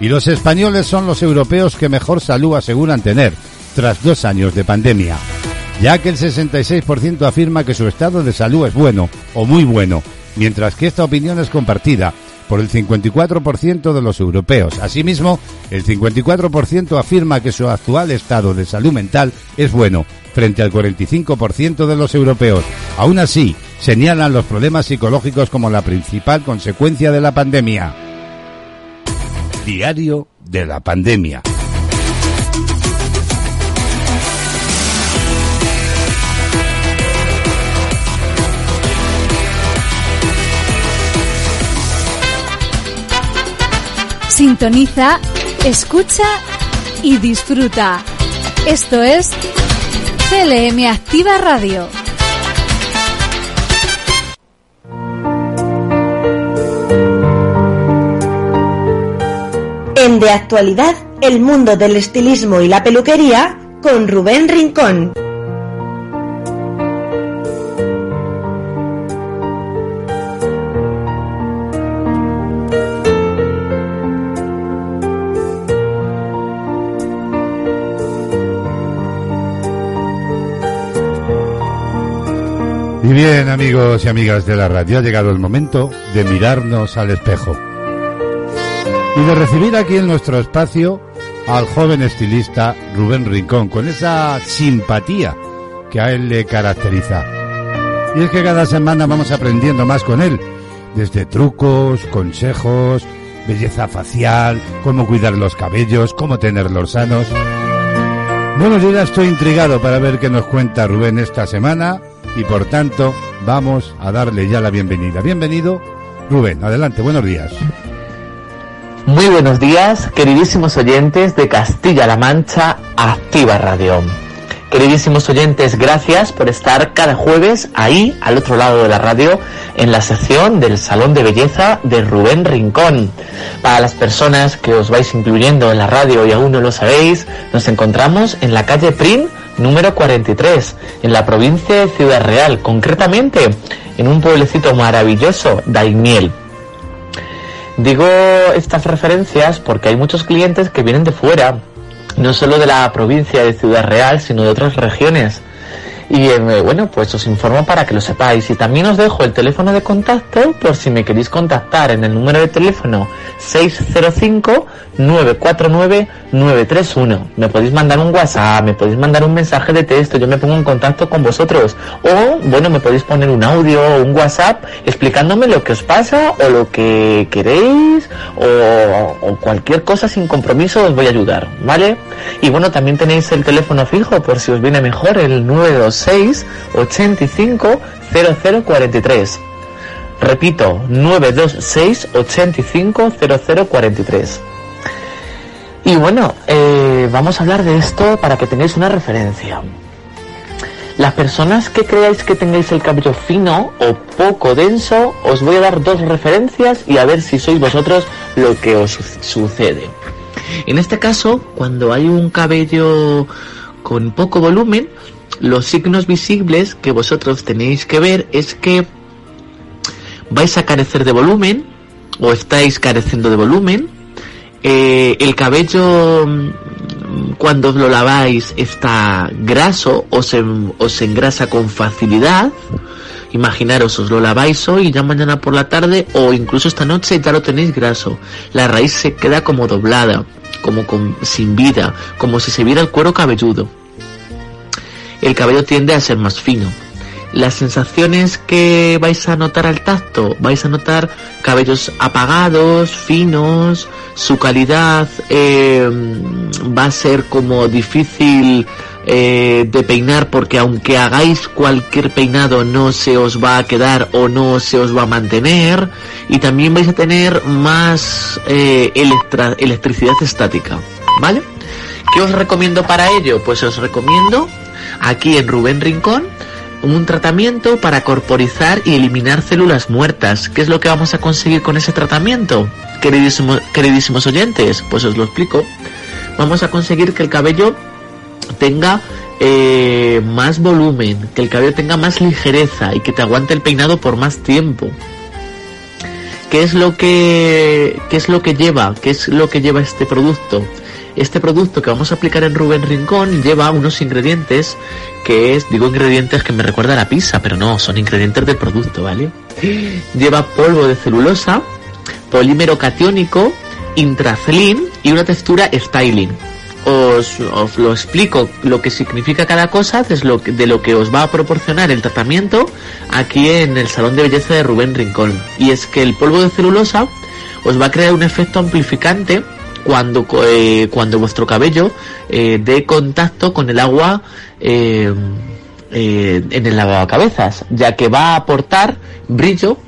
Y los españoles son los europeos que mejor salud aseguran tener tras dos años de pandemia, ya que el 66% afirma que su estado de salud es bueno o muy bueno, mientras que esta opinión es compartida por el 54% de los europeos. Asimismo, el 54% afirma que su actual estado de salud mental es bueno, frente al 45% de los europeos. Aún así, señalan los problemas psicológicos como la principal consecuencia de la pandemia. Diario de la pandemia. Sintoniza, escucha y disfruta. Esto es CLM Activa Radio. En De Actualidad, el mundo del estilismo y la peluquería con Rubén Rincón. Bien, amigos y amigas de la radio, ha llegado el momento de mirarnos al espejo y de recibir aquí en nuestro espacio al joven estilista Rubén Rincón, con esa simpatía que a él le caracteriza. Y es que cada semana vamos aprendiendo más con él, desde trucos, consejos, belleza facial, cómo cuidar los cabellos, cómo tenerlos sanos. Bueno, yo ya estoy intrigado para ver qué nos cuenta Rubén esta semana y por tanto vamos a darle ya la bienvenida. Bienvenido, Rubén, adelante, buenos días. Muy buenos días, queridísimos oyentes de Castilla-La Mancha Activa Radio. Queridísimos oyentes, gracias por estar cada jueves ahí, al otro lado de la radio, en la sección del Salón de Belleza de Rubén Rincón. Para las personas que os vais incluyendo en la radio y aún no lo sabéis, nos encontramos en la calle Prim número 43, en la provincia de Ciudad Real, concretamente en un pueblecito maravilloso, Daimiel. Digo estas referencias porque hay muchos clientes que vienen de fuera, no solo de la provincia de Ciudad Real, sino de otras regiones. Y eh, bueno, pues os informo para que lo sepáis. Y también os dejo el teléfono de contacto por si me queréis contactar en el número de teléfono 605-949-931. Me podéis mandar un WhatsApp, me podéis mandar un mensaje de texto, yo me pongo en contacto con vosotros. O, bueno, me podéis poner un audio o un WhatsApp explicándome lo que os pasa o lo que queréis o, o cualquier cosa sin compromiso os voy a ayudar, ¿vale? Y bueno, también tenéis el teléfono fijo por si os viene mejor, el 926 85 0043. Repito, 926 85 0043. Y bueno, eh, vamos a hablar de esto para que tengáis una referencia. Las personas que creáis que tengáis el cabello fino o poco denso, os voy a dar dos referencias y a ver si sois vosotros lo que os su- sucede. En este caso, cuando hay un cabello con poco volumen, los signos visibles que vosotros tenéis que ver es que vais a carecer de volumen o estáis careciendo de volumen. Eh, el cabello mm, cuando os lo laváis está graso o se, o se engrasa con facilidad. Imaginaros, os lo laváis hoy y ya mañana por la tarde o incluso esta noche ya lo tenéis graso. La raíz se queda como doblada, como con, sin vida, como si se viera el cuero cabelludo. El cabello tiende a ser más fino. Las sensaciones que vais a notar al tacto, vais a notar cabellos apagados, finos, su calidad eh, va a ser como difícil eh, de peinar porque aunque hagáis cualquier peinado no se os va a quedar o no se os va a mantener y también vais a tener más eh, electricidad estática, ¿vale? ¿Qué os recomiendo para ello? Pues os recomiendo aquí en Rubén Rincón un tratamiento para corporizar y eliminar células muertas. ¿Qué es lo que vamos a conseguir con ese tratamiento? Queridísimo- queridísimos oyentes, pues os lo explico. Vamos a conseguir que el cabello tenga eh, más volumen, que el cabello tenga más ligereza y que te aguante el peinado por más tiempo. ¿Qué es lo que qué es lo que lleva? ¿Qué es lo que lleva este producto? Este producto que vamos a aplicar en Rubén Rincón lleva unos ingredientes que es, digo ingredientes que me recuerda a la pizza, pero no, son ingredientes del producto, ¿vale? Lleva polvo de celulosa, polímero catiónico, intracelín y una textura styling. Os, os lo explico lo que significa cada cosa que, de lo que os va a proporcionar el tratamiento aquí en el salón de belleza de Rubén Rincón. Y es que el polvo de celulosa os va a crear un efecto amplificante cuando, eh, cuando vuestro cabello eh, dé contacto con el agua eh, eh, en el lavacabezas, ya que va a aportar brillo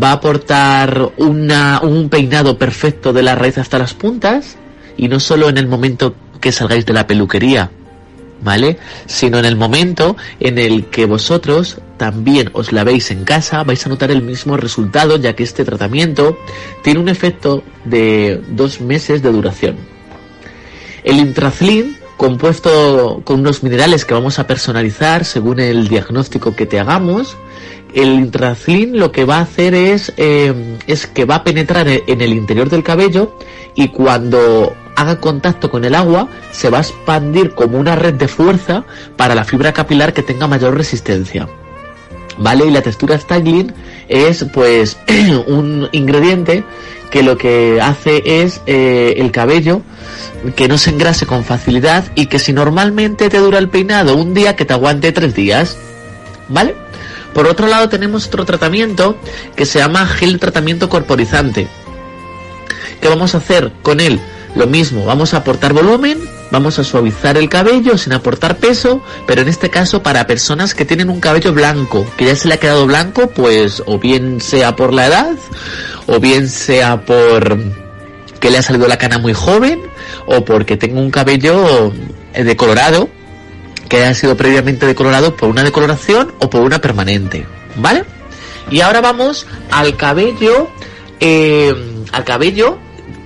va a aportar una, un peinado perfecto de la raíz hasta las puntas y no solo en el momento que salgáis de la peluquería, ¿vale? Sino en el momento en el que vosotros también os la veis en casa, vais a notar el mismo resultado, ya que este tratamiento tiene un efecto de dos meses de duración. El intrazlin, compuesto con unos minerales que vamos a personalizar según el diagnóstico que te hagamos, el intrazlin lo que va a hacer es, eh, es que va a penetrar en el interior del cabello y cuando haga contacto con el agua se va a expandir como una red de fuerza para la fibra capilar que tenga mayor resistencia. ¿Vale? Y la textura styling es pues <clears throat> un ingrediente que lo que hace es eh, el cabello que no se engrase con facilidad y que si normalmente te dura el peinado un día que te aguante tres días. ¿Vale? Por otro lado tenemos otro tratamiento que se llama gel tratamiento corporizante. ¿Qué vamos a hacer con él? Lo mismo, vamos a aportar volumen, vamos a suavizar el cabello sin aportar peso, pero en este caso para personas que tienen un cabello blanco, que ya se le ha quedado blanco, pues o bien sea por la edad, o bien sea por que le ha salido la cana muy joven, o porque tengo un cabello eh, decolorado, que ha sido previamente decolorado por una decoloración o por una permanente, ¿vale? Y ahora vamos al cabello, eh, al cabello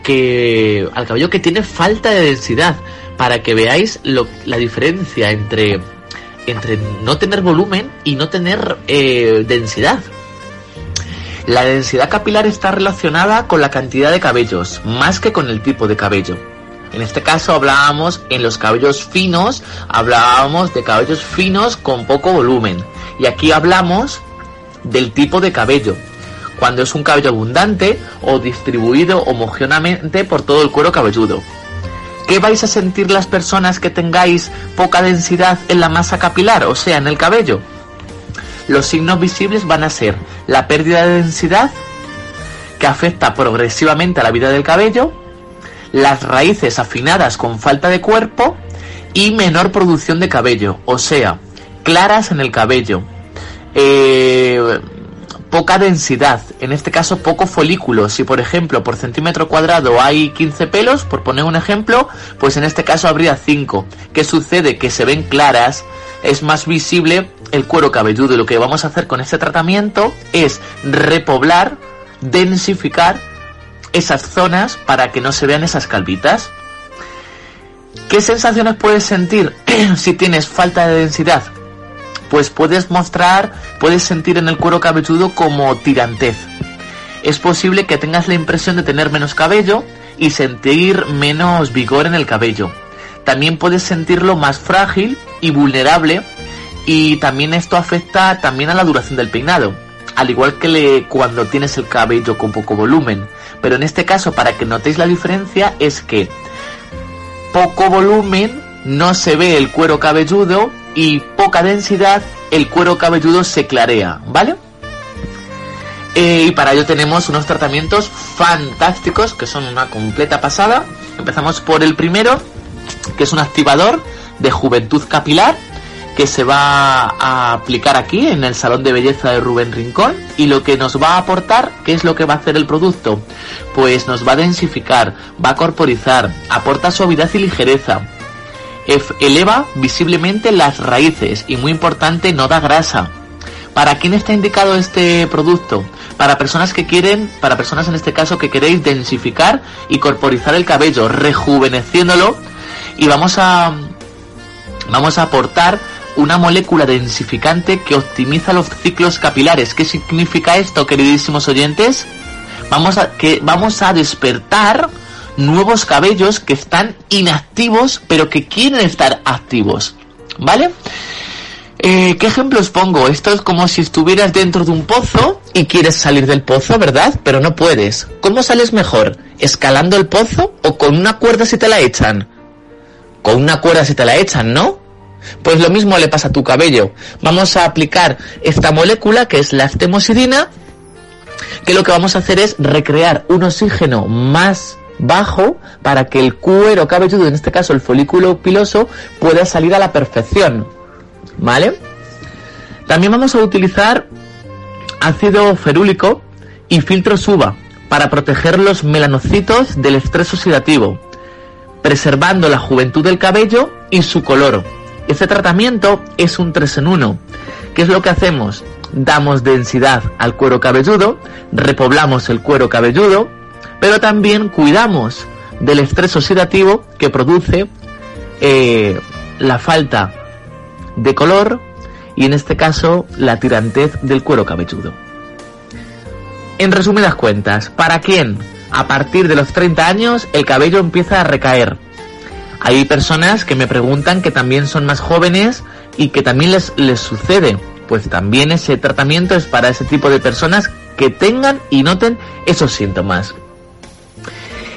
que al cabello que tiene falta de densidad para que veáis la diferencia entre entre no tener volumen y no tener eh, densidad. La densidad capilar está relacionada con la cantidad de cabellos, más que con el tipo de cabello. En este caso hablábamos en los cabellos finos, hablábamos de cabellos finos con poco volumen. Y aquí hablamos del tipo de cabello, cuando es un cabello abundante o distribuido homogéneamente por todo el cuero cabelludo. ¿Qué vais a sentir las personas que tengáis poca densidad en la masa capilar, o sea, en el cabello? Los signos visibles van a ser la pérdida de densidad, que afecta progresivamente a la vida del cabello, las raíces afinadas con falta de cuerpo y menor producción de cabello, o sea, claras en el cabello, eh, poca densidad, en este caso poco folículo. Si por ejemplo por centímetro cuadrado hay 15 pelos, por poner un ejemplo, pues en este caso habría 5. ¿Qué sucede? Que se ven claras, es más visible el cuero cabelludo y lo que vamos a hacer con este tratamiento es repoblar, densificar esas zonas para que no se vean esas calvitas. ¿Qué sensaciones puedes sentir <clears throat> si tienes falta de densidad? Pues puedes mostrar, puedes sentir en el cuero cabelludo como tirantez. Es posible que tengas la impresión de tener menos cabello y sentir menos vigor en el cabello. También puedes sentirlo más frágil y vulnerable y también esto afecta también a la duración del peinado, al igual que cuando tienes el cabello con poco volumen. Pero en este caso, para que notéis la diferencia, es que poco volumen no se ve el cuero cabelludo y poca densidad, el cuero cabelludo se clarea, ¿vale? Eh, y para ello tenemos unos tratamientos fantásticos que son una completa pasada. Empezamos por el primero, que es un activador de juventud capilar que se va a aplicar aquí en el salón de belleza de Rubén Rincón y lo que nos va a aportar, ¿qué es lo que va a hacer el producto? Pues nos va a densificar, va a corporizar, aporta suavidad y ligereza, eleva visiblemente las raíces y muy importante no da grasa. ¿Para quién está indicado este producto? Para personas que quieren, para personas en este caso que queréis densificar y corporizar el cabello, rejuveneciéndolo y vamos a vamos a aportar una molécula densificante que optimiza los ciclos capilares. ¿Qué significa esto, queridísimos oyentes? Vamos a que vamos a despertar nuevos cabellos que están inactivos pero que quieren estar activos. ¿Vale? Eh, ¿Qué ejemplos pongo? Esto es como si estuvieras dentro de un pozo y quieres salir del pozo, ¿verdad? Pero no puedes. ¿Cómo sales mejor? ¿Escalando el pozo o con una cuerda si te la echan? Con una cuerda si te la echan, ¿no? Pues lo mismo le pasa a tu cabello. Vamos a aplicar esta molécula que es la aftemosidina, que lo que vamos a hacer es recrear un oxígeno más bajo para que el cuero cabelludo, en este caso el folículo piloso, pueda salir a la perfección. ¿Vale? También vamos a utilizar ácido ferúlico y filtros UVA para proteger los melanocitos del estrés oxidativo, preservando la juventud del cabello y su color. Este tratamiento es un 3 en 1. ¿Qué es lo que hacemos? Damos densidad al cuero cabelludo, repoblamos el cuero cabelludo, pero también cuidamos del estrés oxidativo que produce eh, la falta de color y en este caso la tirantez del cuero cabelludo. En resumidas cuentas, ¿para quién? A partir de los 30 años el cabello empieza a recaer. Hay personas que me preguntan que también son más jóvenes y que también les, les sucede. Pues también ese tratamiento es para ese tipo de personas que tengan y noten esos síntomas.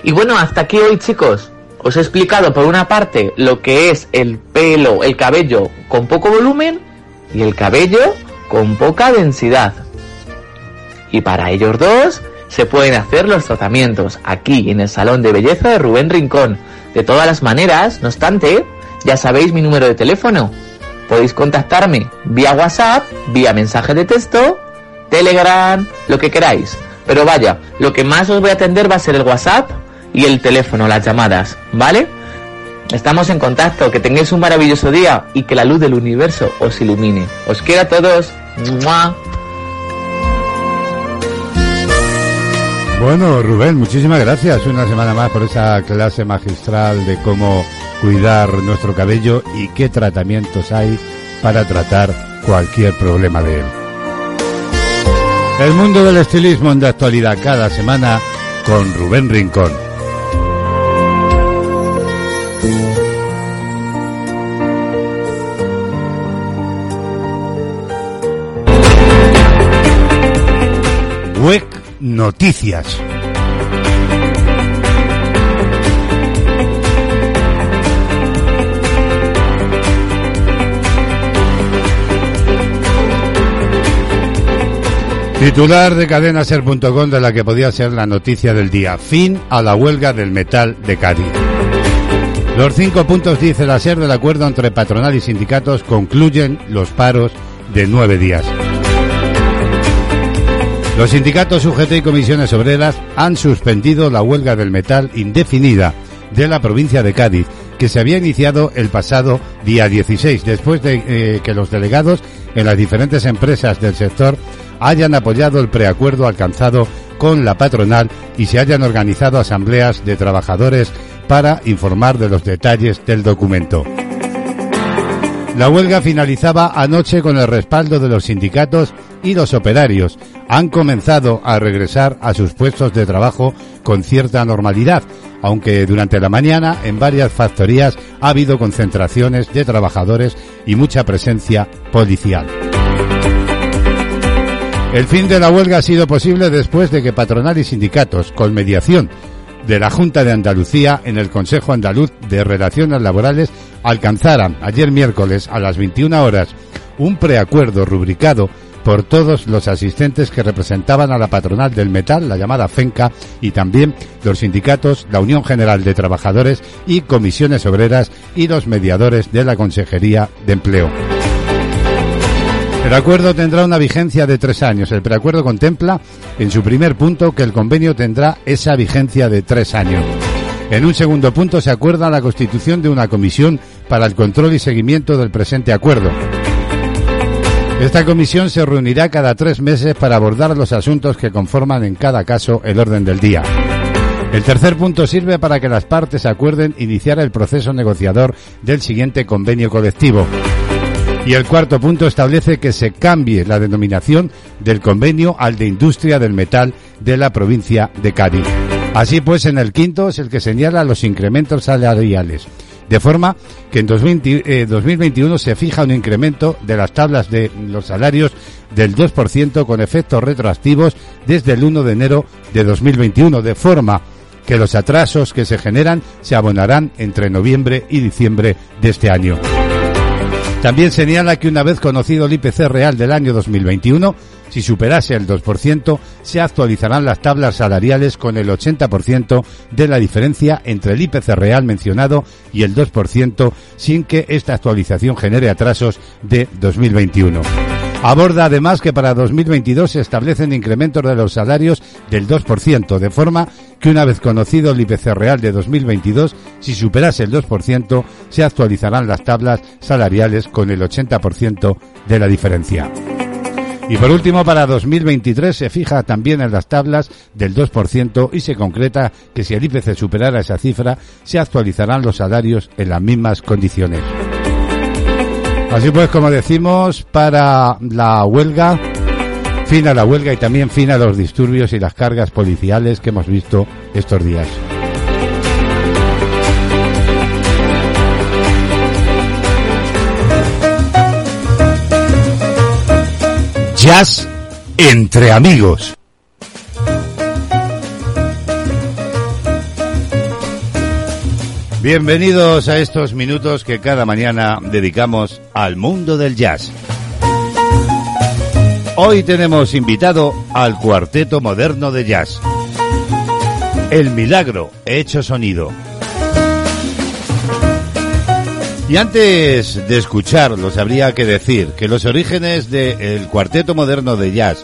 Y bueno, hasta aquí hoy chicos. Os he explicado por una parte lo que es el pelo, el cabello con poco volumen y el cabello con poca densidad. Y para ellos dos se pueden hacer los tratamientos aquí en el Salón de Belleza de Rubén Rincón. De todas las maneras, no obstante, ya sabéis mi número de teléfono. Podéis contactarme vía WhatsApp, vía mensaje de texto, Telegram, lo que queráis. Pero vaya, lo que más os voy a atender va a ser el WhatsApp y el teléfono, las llamadas, ¿vale? Estamos en contacto, que tengáis un maravilloso día y que la luz del universo os ilumine. Os quiero a todos. Bueno, Rubén, muchísimas gracias una semana más por esa clase magistral de cómo cuidar nuestro cabello y qué tratamientos hay para tratar cualquier problema de él. El mundo del estilismo en de actualidad cada semana con Rubén Rincón. WEC Noticias. Titular de cadenaser.com de la que podía ser la noticia del día. Fin a la huelga del metal de Cádiz. Los cinco puntos, dice la SER, del acuerdo entre patronal y sindicatos concluyen los paros de nueve días. Los sindicatos UGT y comisiones obreras han suspendido la huelga del metal indefinida de la provincia de Cádiz, que se había iniciado el pasado día 16, después de eh, que los delegados en las diferentes empresas del sector hayan apoyado el preacuerdo alcanzado con la patronal y se hayan organizado asambleas de trabajadores para informar de los detalles del documento. La huelga finalizaba anoche con el respaldo de los sindicatos y los operarios. Han comenzado a regresar a sus puestos de trabajo con cierta normalidad, aunque durante la mañana en varias factorías ha habido concentraciones de trabajadores y mucha presencia policial. El fin de la huelga ha sido posible después de que patronal y sindicatos, con mediación de la Junta de Andalucía en el Consejo Andaluz de Relaciones Laborales, alcanzaran ayer miércoles a las 21 horas un preacuerdo rubricado por todos los asistentes que representaban a la patronal del metal, la llamada FENCA, y también los sindicatos, la Unión General de Trabajadores y comisiones obreras y los mediadores de la Consejería de Empleo. El acuerdo tendrá una vigencia de tres años. El preacuerdo contempla, en su primer punto, que el convenio tendrá esa vigencia de tres años. En un segundo punto se acuerda la constitución de una comisión para el control y seguimiento del presente acuerdo. Esta comisión se reunirá cada tres meses para abordar los asuntos que conforman en cada caso el orden del día. El tercer punto sirve para que las partes acuerden iniciar el proceso negociador del siguiente convenio colectivo. Y el cuarto punto establece que se cambie la denominación del convenio al de industria del metal de la provincia de Cádiz. Así pues, en el quinto es el que señala los incrementos salariales. De forma que en 2020, eh, 2021 se fija un incremento de las tablas de los salarios del 2% con efectos retroactivos desde el 1 de enero de 2021, de forma que los atrasos que se generan se abonarán entre noviembre y diciembre de este año. También señala que una vez conocido el IPC real del año 2021, si superase el 2%, se actualizarán las tablas salariales con el 80% de la diferencia entre el IPC real mencionado y el 2%, sin que esta actualización genere atrasos de 2021. Aborda además que para 2022 se establecen incrementos de los salarios del 2%, de forma que una vez conocido el IPC real de 2022, si superase el 2%, se actualizarán las tablas salariales con el 80% de la diferencia. Y por último, para 2023 se fija también en las tablas del 2% y se concreta que si el IPC superara esa cifra, se actualizarán los salarios en las mismas condiciones. Así pues, como decimos, para la huelga, fin a la huelga y también fin a los disturbios y las cargas policiales que hemos visto estos días. Jazz entre amigos. Bienvenidos a estos minutos que cada mañana dedicamos al mundo del jazz. Hoy tenemos invitado al Cuarteto Moderno de Jazz. El milagro hecho sonido. Y antes de escucharlos, habría que decir que los orígenes del Cuarteto Moderno de Jazz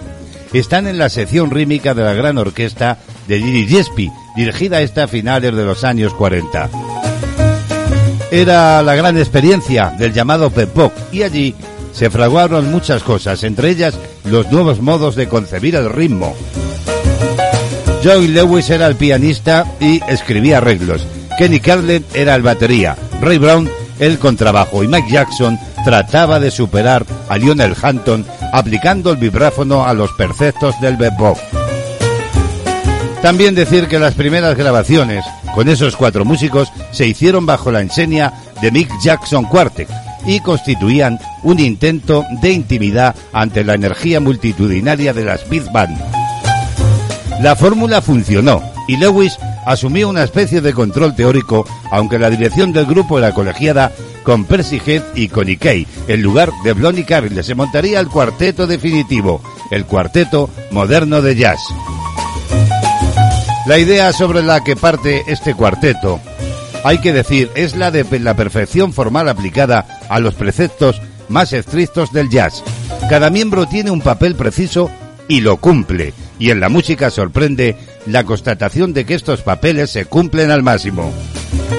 están en la sección rítmica de la gran orquesta de Didi Gillespie, dirigida esta finales de los años 40. Era la gran experiencia del llamado Pep y allí se fraguaron muchas cosas, entre ellas los nuevos modos de concebir el ritmo. Joey Lewis era el pianista y escribía arreglos. Kenny Carlin era el batería. Ray Brown el contrabajo y Mike Jackson trataba de superar a Lionel Hampton aplicando el vibráfono a los perceptos del bebop. También decir que las primeras grabaciones con esos cuatro músicos se hicieron bajo la enseña de Mick Jackson Quartet y constituían un intento de intimidad ante la energía multitudinaria de las Big Band. La fórmula funcionó y Lewis asumió una especie de control teórico, aunque la dirección del grupo era colegiada con Percy Head y Connie Kay. En lugar de Blondie Carril se montaría el cuarteto definitivo, el cuarteto moderno de jazz. La idea sobre la que parte este cuarteto, hay que decir, es la de la perfección formal aplicada a los preceptos más estrictos del jazz. Cada miembro tiene un papel preciso y lo cumple, y en la música sorprende la constatación de que estos papeles se cumplen al máximo.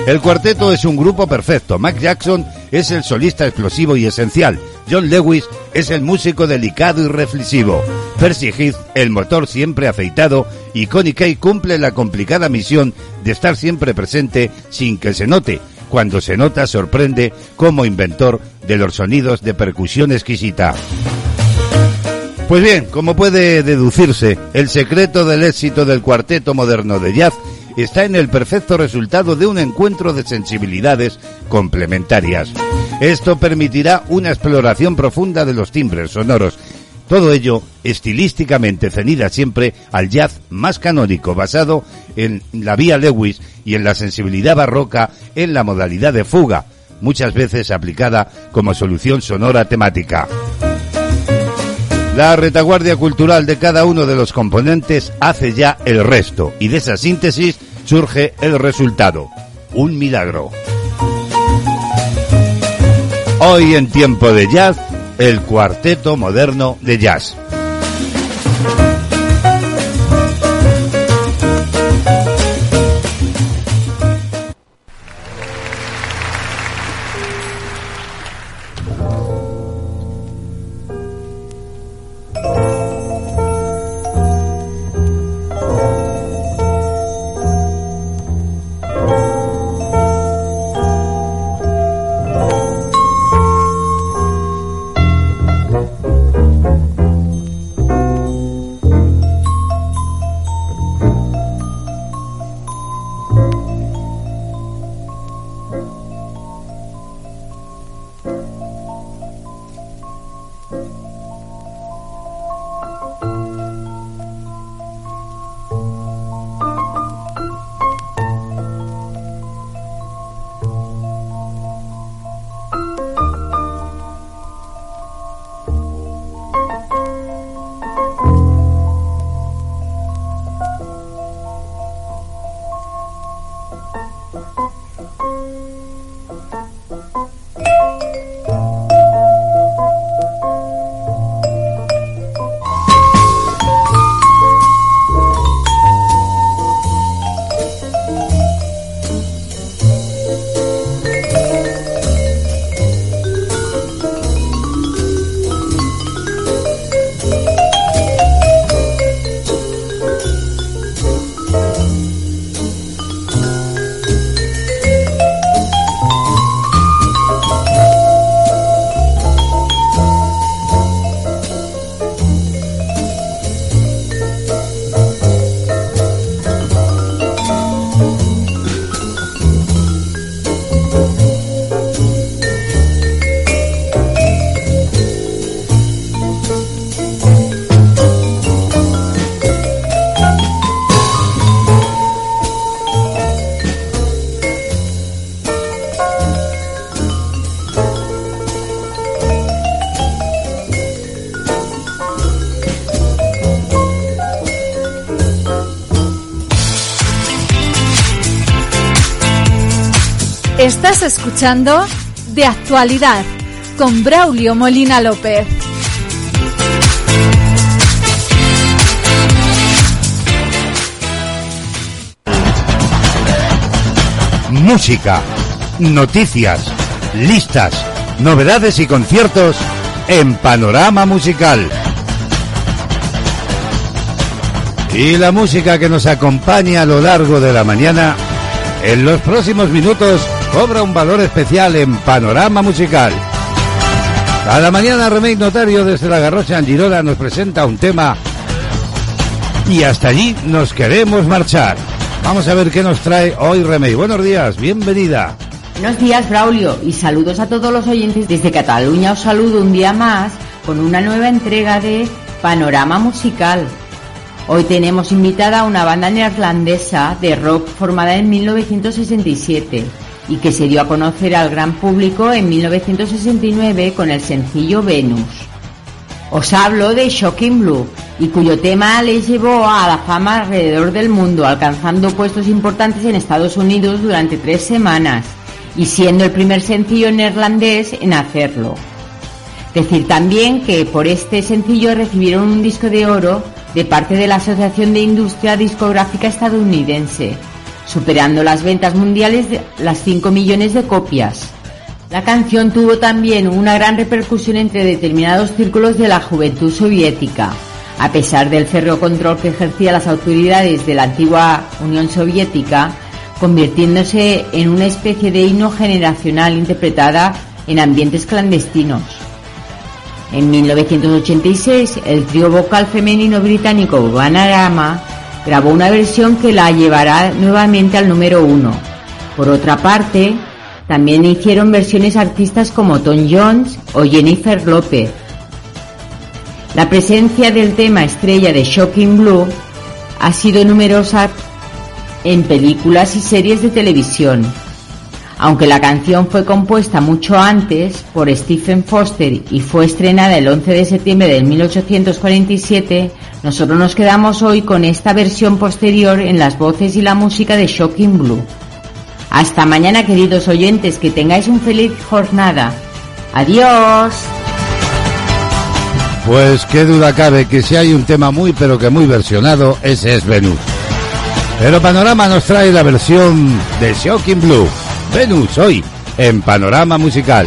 El cuarteto es un grupo perfecto. Mac Jackson es el solista explosivo y esencial. John Lewis es el músico delicado y reflexivo. Percy Heath, el motor siempre afeitado. Y Connie Kay cumple la complicada misión de estar siempre presente sin que se note. Cuando se nota, sorprende como inventor de los sonidos de percusión exquisita. Pues bien, como puede deducirse, el secreto del éxito del cuarteto moderno de jazz está en el perfecto resultado de un encuentro de sensibilidades complementarias. Esto permitirá una exploración profunda de los timbres sonoros. Todo ello estilísticamente cenida siempre al jazz más canónico, basado en la vía Lewis y en la sensibilidad barroca en la modalidad de fuga, muchas veces aplicada como solución sonora temática. La retaguardia cultural de cada uno de los componentes hace ya el resto y de esa síntesis surge el resultado, un milagro. Hoy en tiempo de jazz, el cuarteto moderno de jazz. Escuchando De Actualidad con Braulio Molina López. Música, noticias, listas, novedades y conciertos en Panorama Musical. Y la música que nos acompaña a lo largo de la mañana, en los próximos minutos, cobra un valor especial en Panorama Musical. A la mañana, Remey Notario desde la Garrocha en nos presenta un tema y hasta allí nos queremos marchar. Vamos a ver qué nos trae hoy Remey. Buenos días, bienvenida. Buenos días, Braulio, y saludos a todos los oyentes desde Cataluña. Os saludo un día más con una nueva entrega de Panorama Musical. Hoy tenemos invitada a una banda neerlandesa de rock formada en 1967 y que se dio a conocer al gran público en 1969 con el sencillo Venus. Os hablo de Shocking Blue y cuyo tema les llevó a la fama alrededor del mundo, alcanzando puestos importantes en Estados Unidos durante tres semanas y siendo el primer sencillo neerlandés en hacerlo. Decir también que por este sencillo recibieron un disco de oro de parte de la Asociación de Industria Discográfica Estadounidense, superando las ventas mundiales de las 5 millones de copias. La canción tuvo también una gran repercusión entre determinados círculos de la juventud soviética, a pesar del férreo control que ejercían las autoridades de la antigua Unión Soviética, convirtiéndose en una especie de himno generacional interpretada en ambientes clandestinos. En 1986, el trío vocal femenino británico Banarama grabó una versión que la llevará nuevamente al número uno. Por otra parte, también hicieron versiones artistas como Tom Jones o Jennifer López. La presencia del tema estrella de Shocking Blue ha sido numerosa en películas y series de televisión. Aunque la canción fue compuesta mucho antes por Stephen Foster y fue estrenada el 11 de septiembre de 1847, nosotros nos quedamos hoy con esta versión posterior en las voces y la música de Shocking Blue. Hasta mañana queridos oyentes, que tengáis un feliz jornada. Adiós. Pues qué duda cabe que si hay un tema muy pero que muy versionado, ese es Venus. Pero Panorama nos trae la versión de Shocking Blue. Venus hoy en Panorama Musical.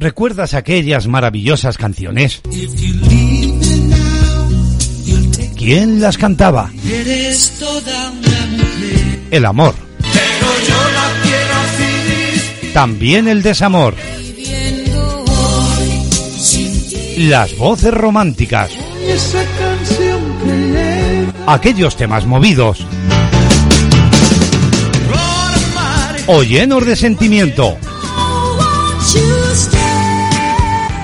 ¿Recuerdas aquellas maravillosas canciones? ¿Quién las cantaba? El amor, también el desamor, las voces románticas, aquellos temas movidos o llenos de sentimiento.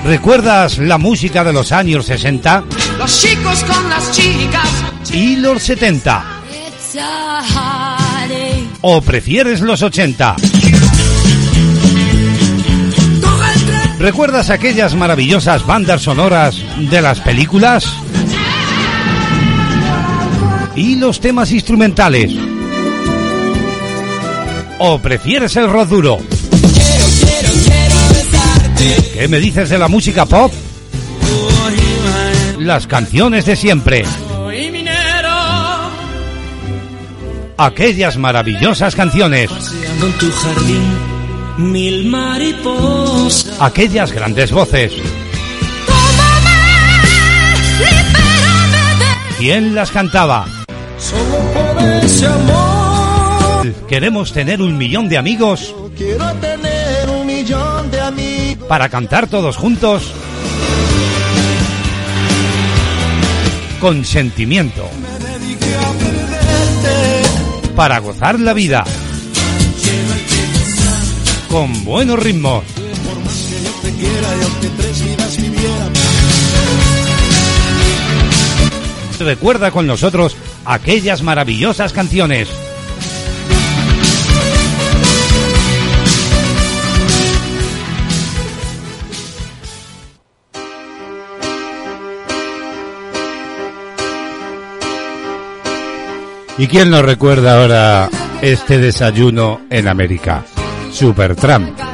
¿Recuerdas la música de los años 60 Los chicos con las chicas. y los 70? It's a heartache. ¿O prefieres los 80? ¿Recuerdas aquellas maravillosas bandas sonoras de las películas? ¿Y los temas instrumentales? ¿O prefieres el rock duro? ¿Qué me dices de la música pop? Las canciones de siempre. Aquellas maravillosas canciones. Aquellas grandes voces. ¿Quién las cantaba? Solo por ese amor. Queremos tener un millón de amigos Quiero tener un millón de amigos. Para cantar todos juntos con sentimiento, para gozar la vida con buenos ritmos. Recuerda con nosotros aquellas maravillosas canciones. ¿Y quién nos recuerda ahora este desayuno en América? Supertramp.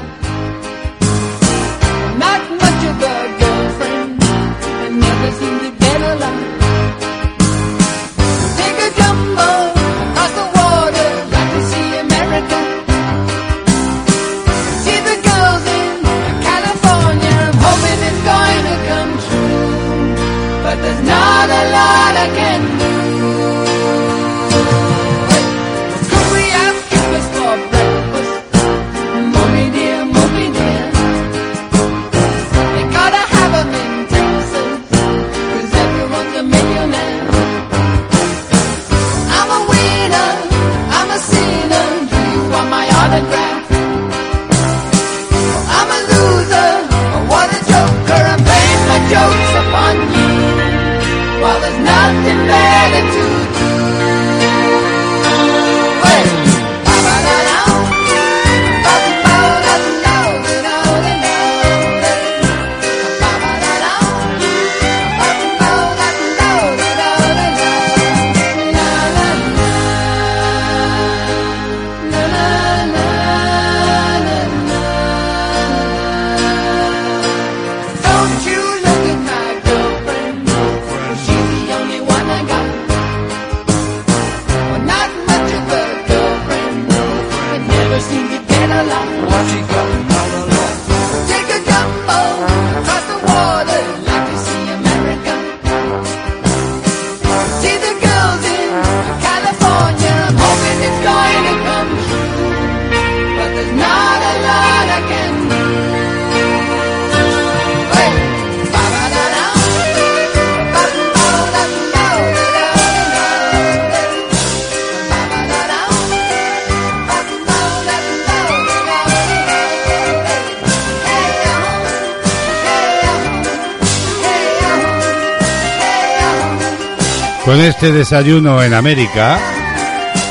Con este desayuno en América,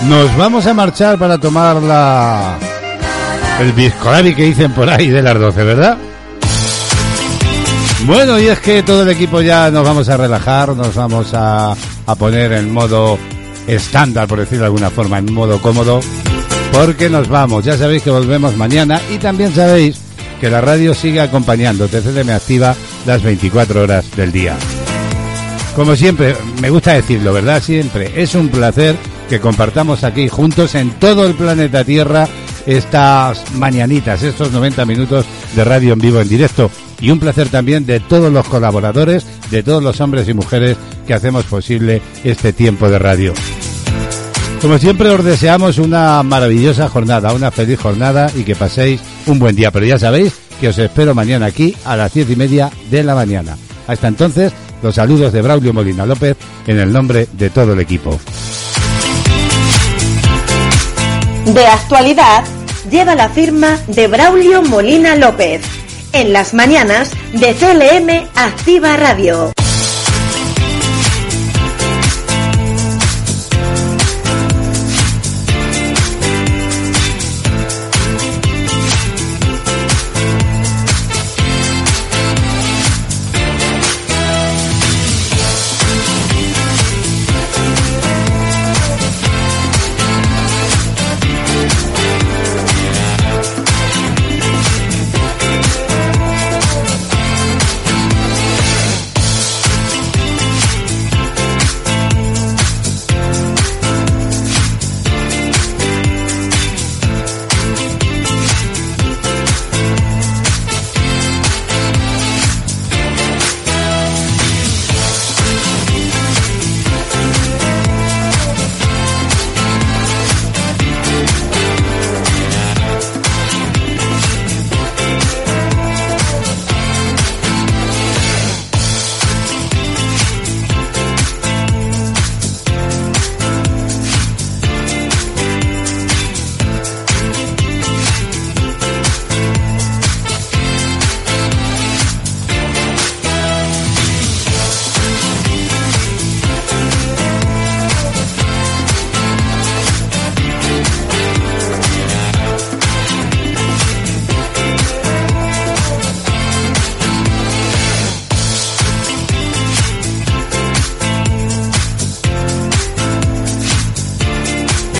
nos vamos a marchar para tomar la... el biscolabi que dicen por ahí de las 12, ¿verdad? Bueno, y es que todo el equipo ya nos vamos a relajar, nos vamos a, a poner en modo estándar, por decirlo de alguna forma, en modo cómodo, porque nos vamos. Ya sabéis que volvemos mañana y también sabéis que la radio sigue acompañando TCDM Activa las 24 horas del día. Como siempre, me gusta decirlo, ¿verdad? Siempre es un placer que compartamos aquí juntos en todo el planeta Tierra estas mañanitas, estos 90 minutos de radio en vivo en directo. Y un placer también de todos los colaboradores, de todos los hombres y mujeres que hacemos posible este tiempo de radio. Como siempre os deseamos una maravillosa jornada, una feliz jornada y que paséis un buen día. Pero ya sabéis que os espero mañana aquí a las diez y media de la mañana. Hasta entonces, los saludos de Braulio Molina López en el nombre de todo el equipo. De actualidad lleva la firma de Braulio Molina López en las mañanas de CLM Activa Radio.